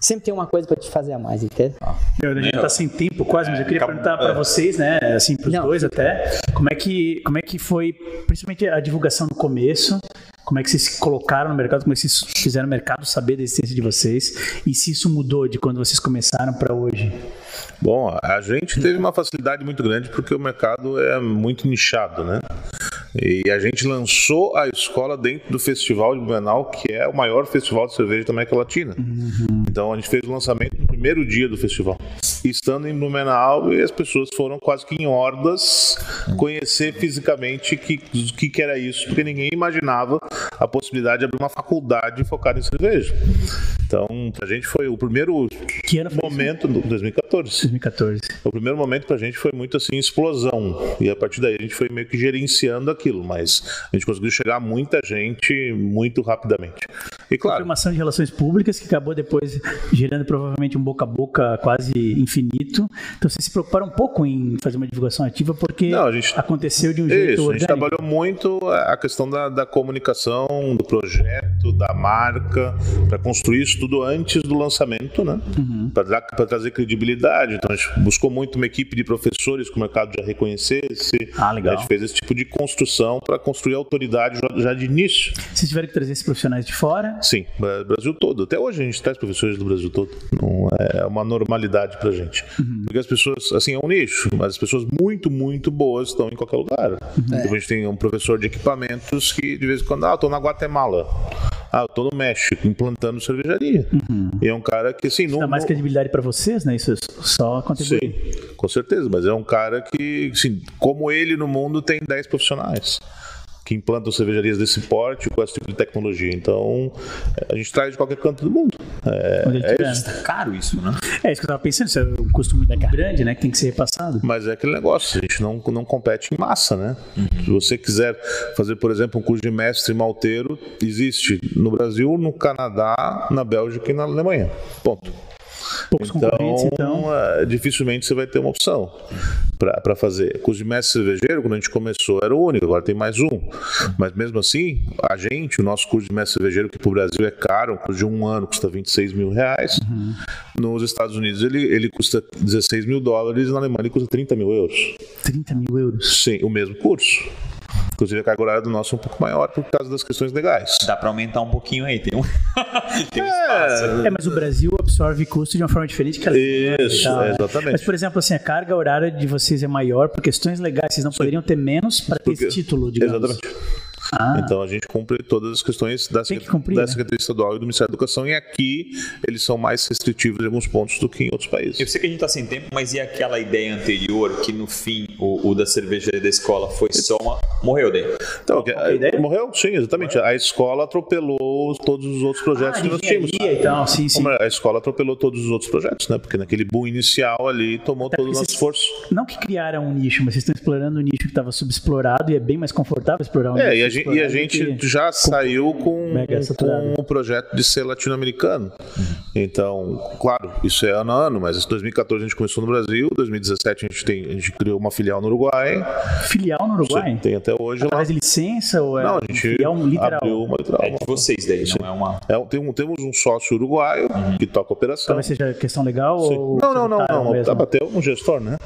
Sempre tem uma coisa pra te fazer a mais, entende? Meu, a gente tá sem tempo quase, mas eu queria acabou- perguntar pra é. vocês, né, assim, pros Não. dois até, como é que como é que foi, principalmente a divulgação no começo, como é que vocês se colocaram no mercado, como é que vocês fizeram o mercado saber da existência de vocês e se isso mudou de quando vocês começaram pra hoje? Bom, a gente teve uma facilidade muito grande porque o mercado é muito nichado, né? E a gente lançou a escola dentro do Festival de Blumenau, que é o maior festival de cerveja da América Latina. Então a gente fez o lançamento no primeiro dia do festival. Estando em Blumenau, as pessoas foram quase que em hordas conhecer fisicamente o que, que, que era isso, porque ninguém imaginava a possibilidade de abrir uma faculdade focada em cerveja. Então, pra gente foi o primeiro Que ano foi isso? momento, do 2014. 2014. O primeiro momento pra gente foi muito assim, explosão. E a partir daí a gente foi meio que gerenciando aquilo, mas a gente conseguiu chegar a muita gente muito rapidamente. E claro, Formação de relações públicas que acabou depois gerando provavelmente um boca a boca quase infinito. Então vocês se preocuparam um pouco em fazer uma divulgação ativa porque Não, gente- aconteceu de um jeito Isso, a gente trabalhou muito a questão da, da comunicação, do projeto, da marca, para construir isso tudo antes do lançamento, né? Uhum. Para trazer credibilidade. Então a gente buscou muito uma equipe de professores que o mercado já reconhecesse. Ah, legal. A gente fez esse tipo de construção para construir autoridade já, já de início. Vocês tiveram que trazer esses profissionais de fora. Sim, Bra- Brasil todo. Até hoje a gente traz professores do Brasil todo. Não é uma normalidade pra gente. Porque as pessoas, assim, é um nicho, mas as pessoas muito, muito boas estão em qualquer lugar. Então a gente tem um professor de equipamentos que de vez em quando, ah, eu tô na Guatemala. Ah, eu tô no México, implantando cervejaria. E é um cara que, assim, não. Dá mais credibilidade pra vocês, né? Isso só contribui. Sim, com certeza, mas é um cara que, assim, como ele no mundo, tem 10 profissionais que implantam cervejarias desse porte com esse tipo de tecnologia. Então, a gente traz de qualquer canto do mundo. É, é isso. Tá caro isso, né? É isso que eu tava pensando, isso é um custo muito grande, né? Que tem que ser repassado. Mas é aquele negócio, a gente não, não compete em massa, né? Se você quiser fazer, por exemplo, um curso de mestre malteiro, existe no Brasil, no Canadá, na Bélgica e na Alemanha. Ponto. Poucos concorrentes, Então, então. eh, dificilmente você vai ter uma opção para fazer. Curso de mestre cervejeiro, quando a gente começou, era o único, agora tem mais um. Mas mesmo assim, a gente, o nosso curso de mestre cervejeiro, que para o Brasil é caro, um curso de um ano custa 26 mil reais. Nos Estados Unidos ele, ele custa 16 mil dólares, na Alemanha ele custa 30 mil euros. 30 mil euros. Sim, o mesmo curso. Inclusive a carga horária do nosso é um pouco maior por causa das questões legais. Dá pra aumentar um pouquinho aí, tem um, tem um espaço. É, mas o Brasil absorve custo de uma forma diferente que a Alemanha e Isso, tal, né? exatamente. Mas, por exemplo, assim, a carga horária de vocês é maior por questões legais. Vocês não poderiam ter menos para ter esse título, digamos. Exatamente. Ah, Então a gente cumpre todas as questões da, Tem que Secret- cumprir, da né? Secretaria Estadual e do Ministério da Educação, e aqui eles são mais restritivos em alguns pontos do que em outros países. Eu sei que a gente tá sem tempo, mas e aquela ideia anterior que no fim o, o da cervejaria da escola foi só uma. Morreu daí. Então, que- a ideia? morreu? Sim, exatamente. A escola atropelou todos os outros projetos ah, que nós tínhamos. engenharia e tal, sim, sim. A escola atropelou todos os outros projetos, né? Porque naquele boom inicial ali tomou todo o nosso esforço. Não que criaram um nicho, mas vocês estão explorando um nicho que estava subexplorado e é bem mais confortável explorar um É, nicho e a gente, que- já saiu com, Mega com o projeto de ser latino-americano. Então, claro, isso é ano a ano, mas em 2014 a gente começou no Brasil, 2017 a gente, tem, a gente criou uma filial no Uruguai, Filial no Uruguai? tem até hoje lá. Através de licença ou é Não, a um gente filial literal? abriu uma literal. É de vocês daí, não é uma. É, um- tem um- temos um sócio uruguaio que toca a operação. Talvez seja questão legal Sim. ou... Não, não, não, não. Tá bateu um gestor, né?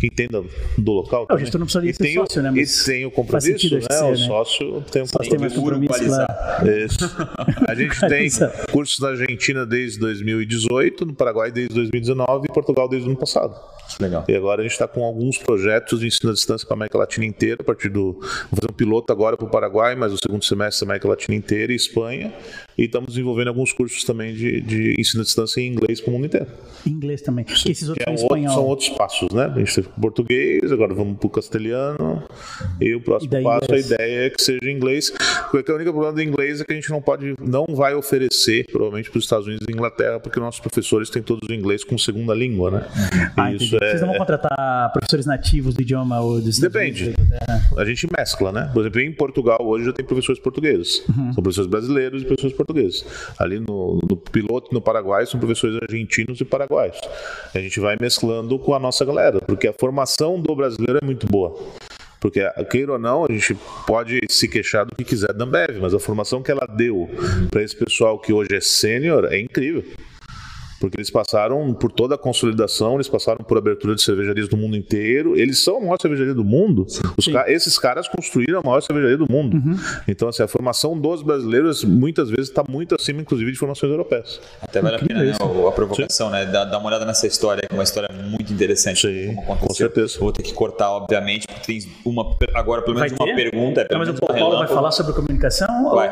Que entenda do local. É, o gestor não precisaria e ser tem o- sócio, né? Mas E tem o faz compromisso, sentido, né? ser, o né? sócio tem um Sócio tem mais compromisso, claro. Isso. A gente tem cursos na Argentina desde 2018, no Paraguai desde 2019 e Portugal desde o ano passado. Legal. E agora a gente está com alguns projetos de ensino à distância para a América Latina inteira, a partir do. Vamos fazer um piloto agora para o Paraguai, mas o segundo semestre América Latina inteira e Espanha. E estamos desenvolvendo alguns cursos também de, de ensino à distância em inglês para o mundo inteiro. Em inglês também. E esses outros é em um outro- espanhol. são outros passos, né? A gente teve português, agora vamos para o castelhano. E o próximo E passo, inglês. a ideia é que seja em inglês. Porque o único problema do inglês é que a gente não pode, não vai oferecer, provavelmente, para os Estados Unidos e Inglaterra, porque nossos professores têm todos o inglês como segunda língua, né? Ah, isso é. Vocês não vão contratar professores nativos do idioma ou dos Depende. Unidos, né? A gente mescla, né? Por exemplo, em Portugal hoje já tem professores portugueses. Uhum. São professores brasileiros e professores portugueses. Ali no, no piloto no Paraguai são professores argentinos e paraguaios. A gente vai mesclando com a nossa galera, porque a formação do brasileiro é muito boa. Porque, queira ou não, a gente pode se queixar do que quiser da Ambev, mas a formação que ela deu para esse pessoal que hoje é sênior é incrível. Porque eles passaram por toda a consolidação, eles passaram por abertura de cervejarias do mundo inteiro. Eles são a maior cervejaria do mundo. Os ca- esses caras construíram a maior cervejaria do mundo. Uhum. Então, assim, a formação dos brasileiros muitas vezes está muito acima, inclusive, de formações europeias. Até vale a pena, né? A provocação, né? Dá, uma olhada nessa história, que é uma história muito interessante. Sim, como aconteceu. com certeza. Vou ter que cortar, obviamente, porque tem uma. Agora, pelo menos Vai uma pergunta. é Não, pelo mas o Paulo vai relâmpago. falar sobre comunicação? ou- Vai.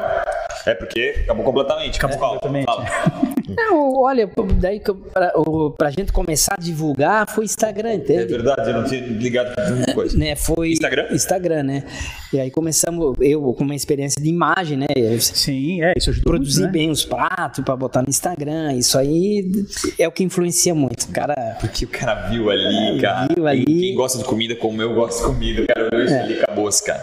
É porque acabou completamente. Acabou Fala, completamente. fala. Não, olha, daí eu- pra, pra gente começar a divulgar foi Instagram, É entende? verdade, eu não tinha ligado pra muita coisa. né, foi Instagram? Instagram, né? E aí começamos, eu com uma experiência de imagem, né? Eu Sim, é, isso ajudou produzir muito, né? bem os pratos pra botar no Instagram, isso aí é o que influencia muito, cara. Porque o cara viu ali, cara. viu ali. Quem, quem gosta de comida como eu gosto de comida, o cara viu isso ali, acabou-se, cara.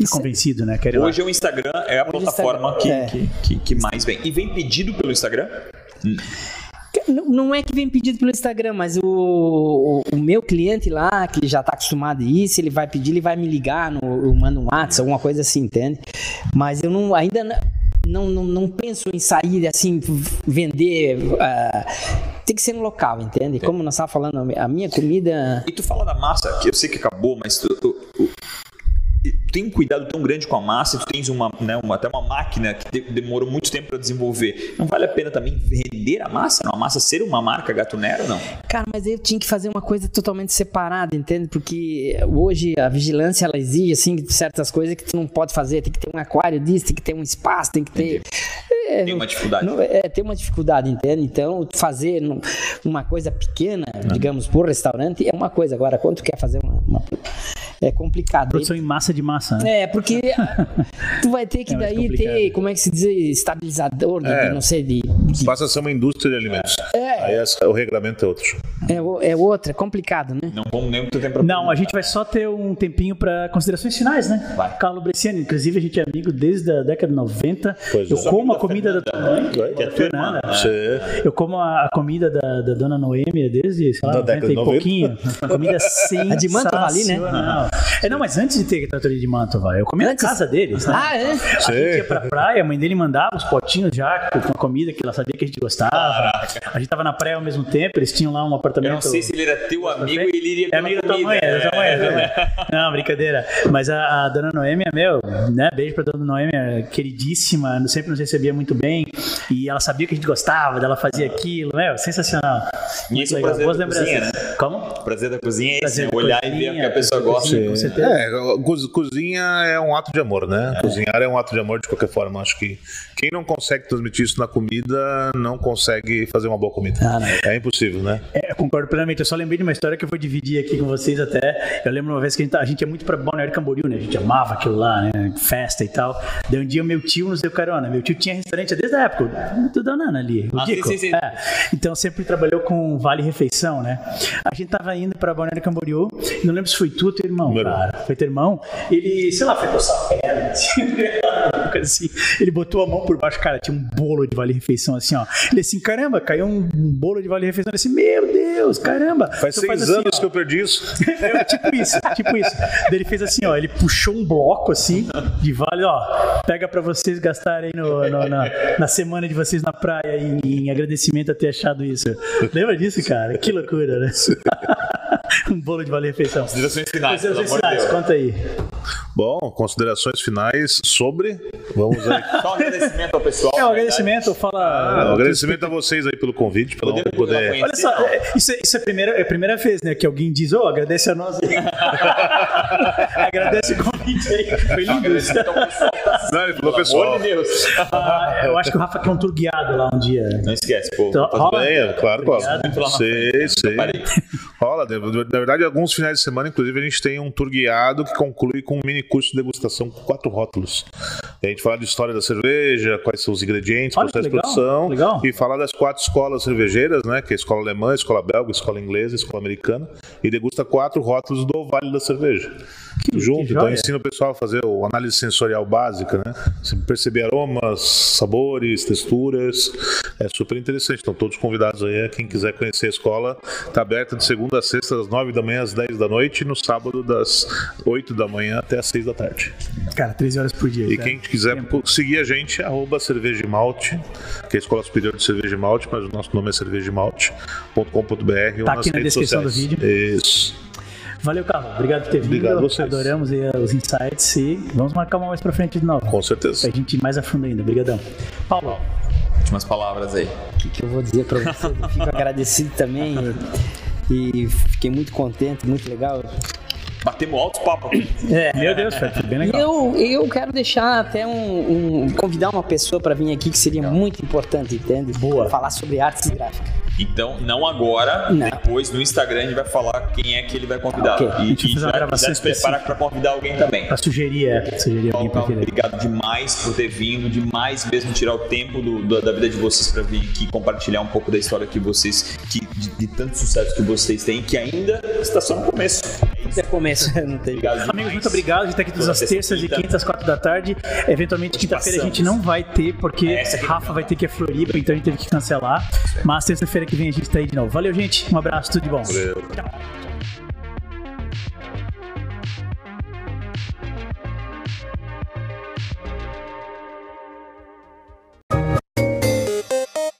Tá convencido, né? Lá. Hoje o Instagram é a Hoje plataforma que, é. que, que, que mais vem. E vem pedido pelo Instagram? Não, é que vem pedido pelo Instagram, mas o, o, o meu cliente lá, que já tá acostumado a isso, ele vai pedir, ele vai me ligar, no, eu mando um WhatsApp, alguma coisa assim, entende? Mas eu não, ainda não, não, não, penso em sair assim, vender. ah, tem que ser no local, entende? Como nós estávamos falando, a minha comida. E tu fala da massa, que eu sei que acabou, mas tu- tu tem um cuidado tão grande com a massa, tu tens uma, né, uma- até uma máquina que de- demorou muito tempo para desenvolver. Não vale a pena também vender a massa? Não? A massa ser uma marca Gato Nero, não? Cara, mas eu tinha que fazer uma coisa totalmente separada, entende? Porque hoje a vigilância ela exige assim certas coisas que tu não pode fazer. Tem que ter um aquário disso, tem que ter um espaço, tem que ter. É, Tem uma dificuldade. não- é, tem uma dificuldade, entende? Então, fazer uma coisa pequena, digamos, por restaurante, é uma coisa. Agora, quando tu quer fazer uma. uma- é complicado. Produção em massa de massa, né? É, porque tu vai ter que É daí complicado. ter, como é que se diz, estabilizador de, É. de não sei, de, de- Passa a ser uma indústria de alimentos. É. Aí essa- o regramento é outro. é, é outra, é complicado, né? Não vamos nem muito tempo Não, a gente vai só ter um tempinho para considerações finais, né? Vai. Carlos Bresciani, inclusive a gente é amigo desde a década de 90. Pois eu é. como a comida da tua mãe, Que é tua irmã. Você- Eu como a, comida da, da dona Noêmia desde, sei lá, Da 90 década e de 90. pouquinho. Uma comida sensacional. A de Mantova ali, né? É, não, mas antes de ter tratoria de Mantova, eu comia Antes? na casa deles, né? Ah, é? A gente ia pra praia, a mãe dele mandava os potinhos já com a comida que ela sabia que a gente gostava. A gente tava na praia ao mesmo tempo, eles tinham lá um apartamento. Eu não sei se ele era teu amigo e ele iria É amigo da tua comida. mãe, é da tua mãe, é da mãe. É. Não, brincadeira. Mas a, a dona Noêmia, meu, né? Beijo pra dona Noêmia, queridíssima, sempre nos recebia muito bem. E ela sabia que a gente gostava, dela fazia aquilo, meu, sensacional. E Muito esse é o prazer Boas da cozinha, né? Como? O prazer da cozinha é esse, Prazer né? olhar e ver o cozinha, que a pessoa gosta. cozinha, com certeza. É, co- cozinha é um ato de amor, né? Cozinhar é um ato de amor de qualquer forma. Acho que quem não consegue transmitir isso na comida não consegue fazer uma boa comida. Ah, não. É impossível, né? É, eu concordo plenamente. Eu só lembrei de uma história que eu vou dividir aqui com vocês até. Eu lembro uma vez que a gente, tá- a gente ia muito pra Balneário Camboriú, né? A gente amava aquilo lá, né? Festa e tal. Daí um dia o meu tio nos deu carona. Meu tio tinha restaurante desde a época do Danana ali. Ah, sim, sim, sim. É. Então sempre trabalhou com vale refeição, né? A gente tava indo pra Balneário Camboriú. Não lembro se foi tu ou teu irmão, irmão. cara. Foi teu irmão. Ele, sei lá, foi coçar a perna. assim, assim. Ele botou a mão por baixo, cara. Tinha um bolo de vale refeição assim, ó. Ele assim, caramba, caiu um bolo de vale refeição. Ele assim, meu Deus, caramba. Faz Então seis assim, anos ó. que eu perdi isso. É, tipo isso, tipo isso. Daí ele fez assim, ó, ele puxou um bloco assim de vale, ó, pega pra vocês gastarem no, no- na, na semana de vocês na praia em, em agradecimento a ter achado isso. Lembra disso, cara? Que loucura, né? um bolo de vale refeição. Considerações finais, de finais, conta aí. Bom, considerações finais sobre. Vamos aí. Só um agradecimento ao pessoal. É, um agradecimento, fala. Ah, um agradecimento a vocês aí pelo convite, Podemos poder. conhecer, Olha só, não. é, isso, é- isso é, a primeira, é a primeira vez, né? Que alguém diz, ô, agradece a nós aí. agradece o convite aí. Foi lindo isso. Tá- Não, ele falou Pelo pessoal. amor de Deus. Ah, eu acho que o Rafa quer um tour guiado lá um dia. Não esquece, pô. Então, rola? bem. É, claro, claro. Sei, sei. Rola, na verdade, alguns finais de semana, inclusive, a gente tem um tour guiado que conclui com um mini curso de degustação com quatro rótulos. E a gente fala de história da cerveja, quais são os ingredientes, Olha processo de legal, produção. legal. E falar das quatro escolas cervejeiras, né? Que é a escola alemã, a escola belga, a escola inglesa, a escola americana. E degusta quatro rótulos do Vale da Cerveja. Junto, que então ensina o pessoal a fazer o análise sensorial básica, né? Você perceber aromas, sabores, texturas. É super interessante. Então, todos convidados aí, quem quiser conhecer a escola, está aberta de segunda a sexta, das 9 da manhã às 10 da noite, e no sábado, das 8 da manhã até às 6 da tarde. Cara, 13 horas por dia. E cara. quem quiser seguir a gente, arroba cerveja e malte, que é a Escola Superior de Cerveja e Malte, mas o nosso nome é cervejaemalte.com.br ou Tá nas aqui na redes descrição do sociais. vídeo. Isso. Valeu, Carlos. Obrigado por ter vindo. Obrigado a vocês. Adoramos aí, uh, os insights e vamos marcar uma mais pra frente de novo. Com certeza. Pra gente ir mais a fundo ainda. Obrigadão. Paulo. Últimas palavras aí. O que, que eu vou dizer pra você? Eu fico agradecido também e, e fiquei muito contente, muito legal. Batemos altos papos. É, meu Deus, foi bem legal. eu, eu quero deixar até um, um- convidar uma pessoa para vir aqui que seria muito importante, entende? Boa. Falar sobre artes gráficas. Então, não agora, Não. depois no Instagram a gente vai falar quem é que ele vai convidar. Ok. E, gente vai e já, gravação já se prepara para convidar alguém também. Pra sugerir, é. Sugerir alguém pra Paulo, obrigado demais por ter vindo, demais mesmo tirar o tempo do- do- da vida de vocês para vir aqui compartilhar um pouco da história que vocês, que, de, de tanto sucesso que vocês têm, que ainda está só no começo. Isso é começo, não tem. Obrigado demais. Amigos, muito obrigado. A gente tá aqui todas Toda as terça terças e quinta. quintas, quatro da tarde. Eventualmente, quinta-feira a gente não vai ter, porque aqui Rafa vai ter que ir a Floripa, então a gente teve que cancelar. Mas terça-feira que vem a gente tá aí de novo. Valeu, gente. Um abraço, tudo de bom. Valeu. Tchau.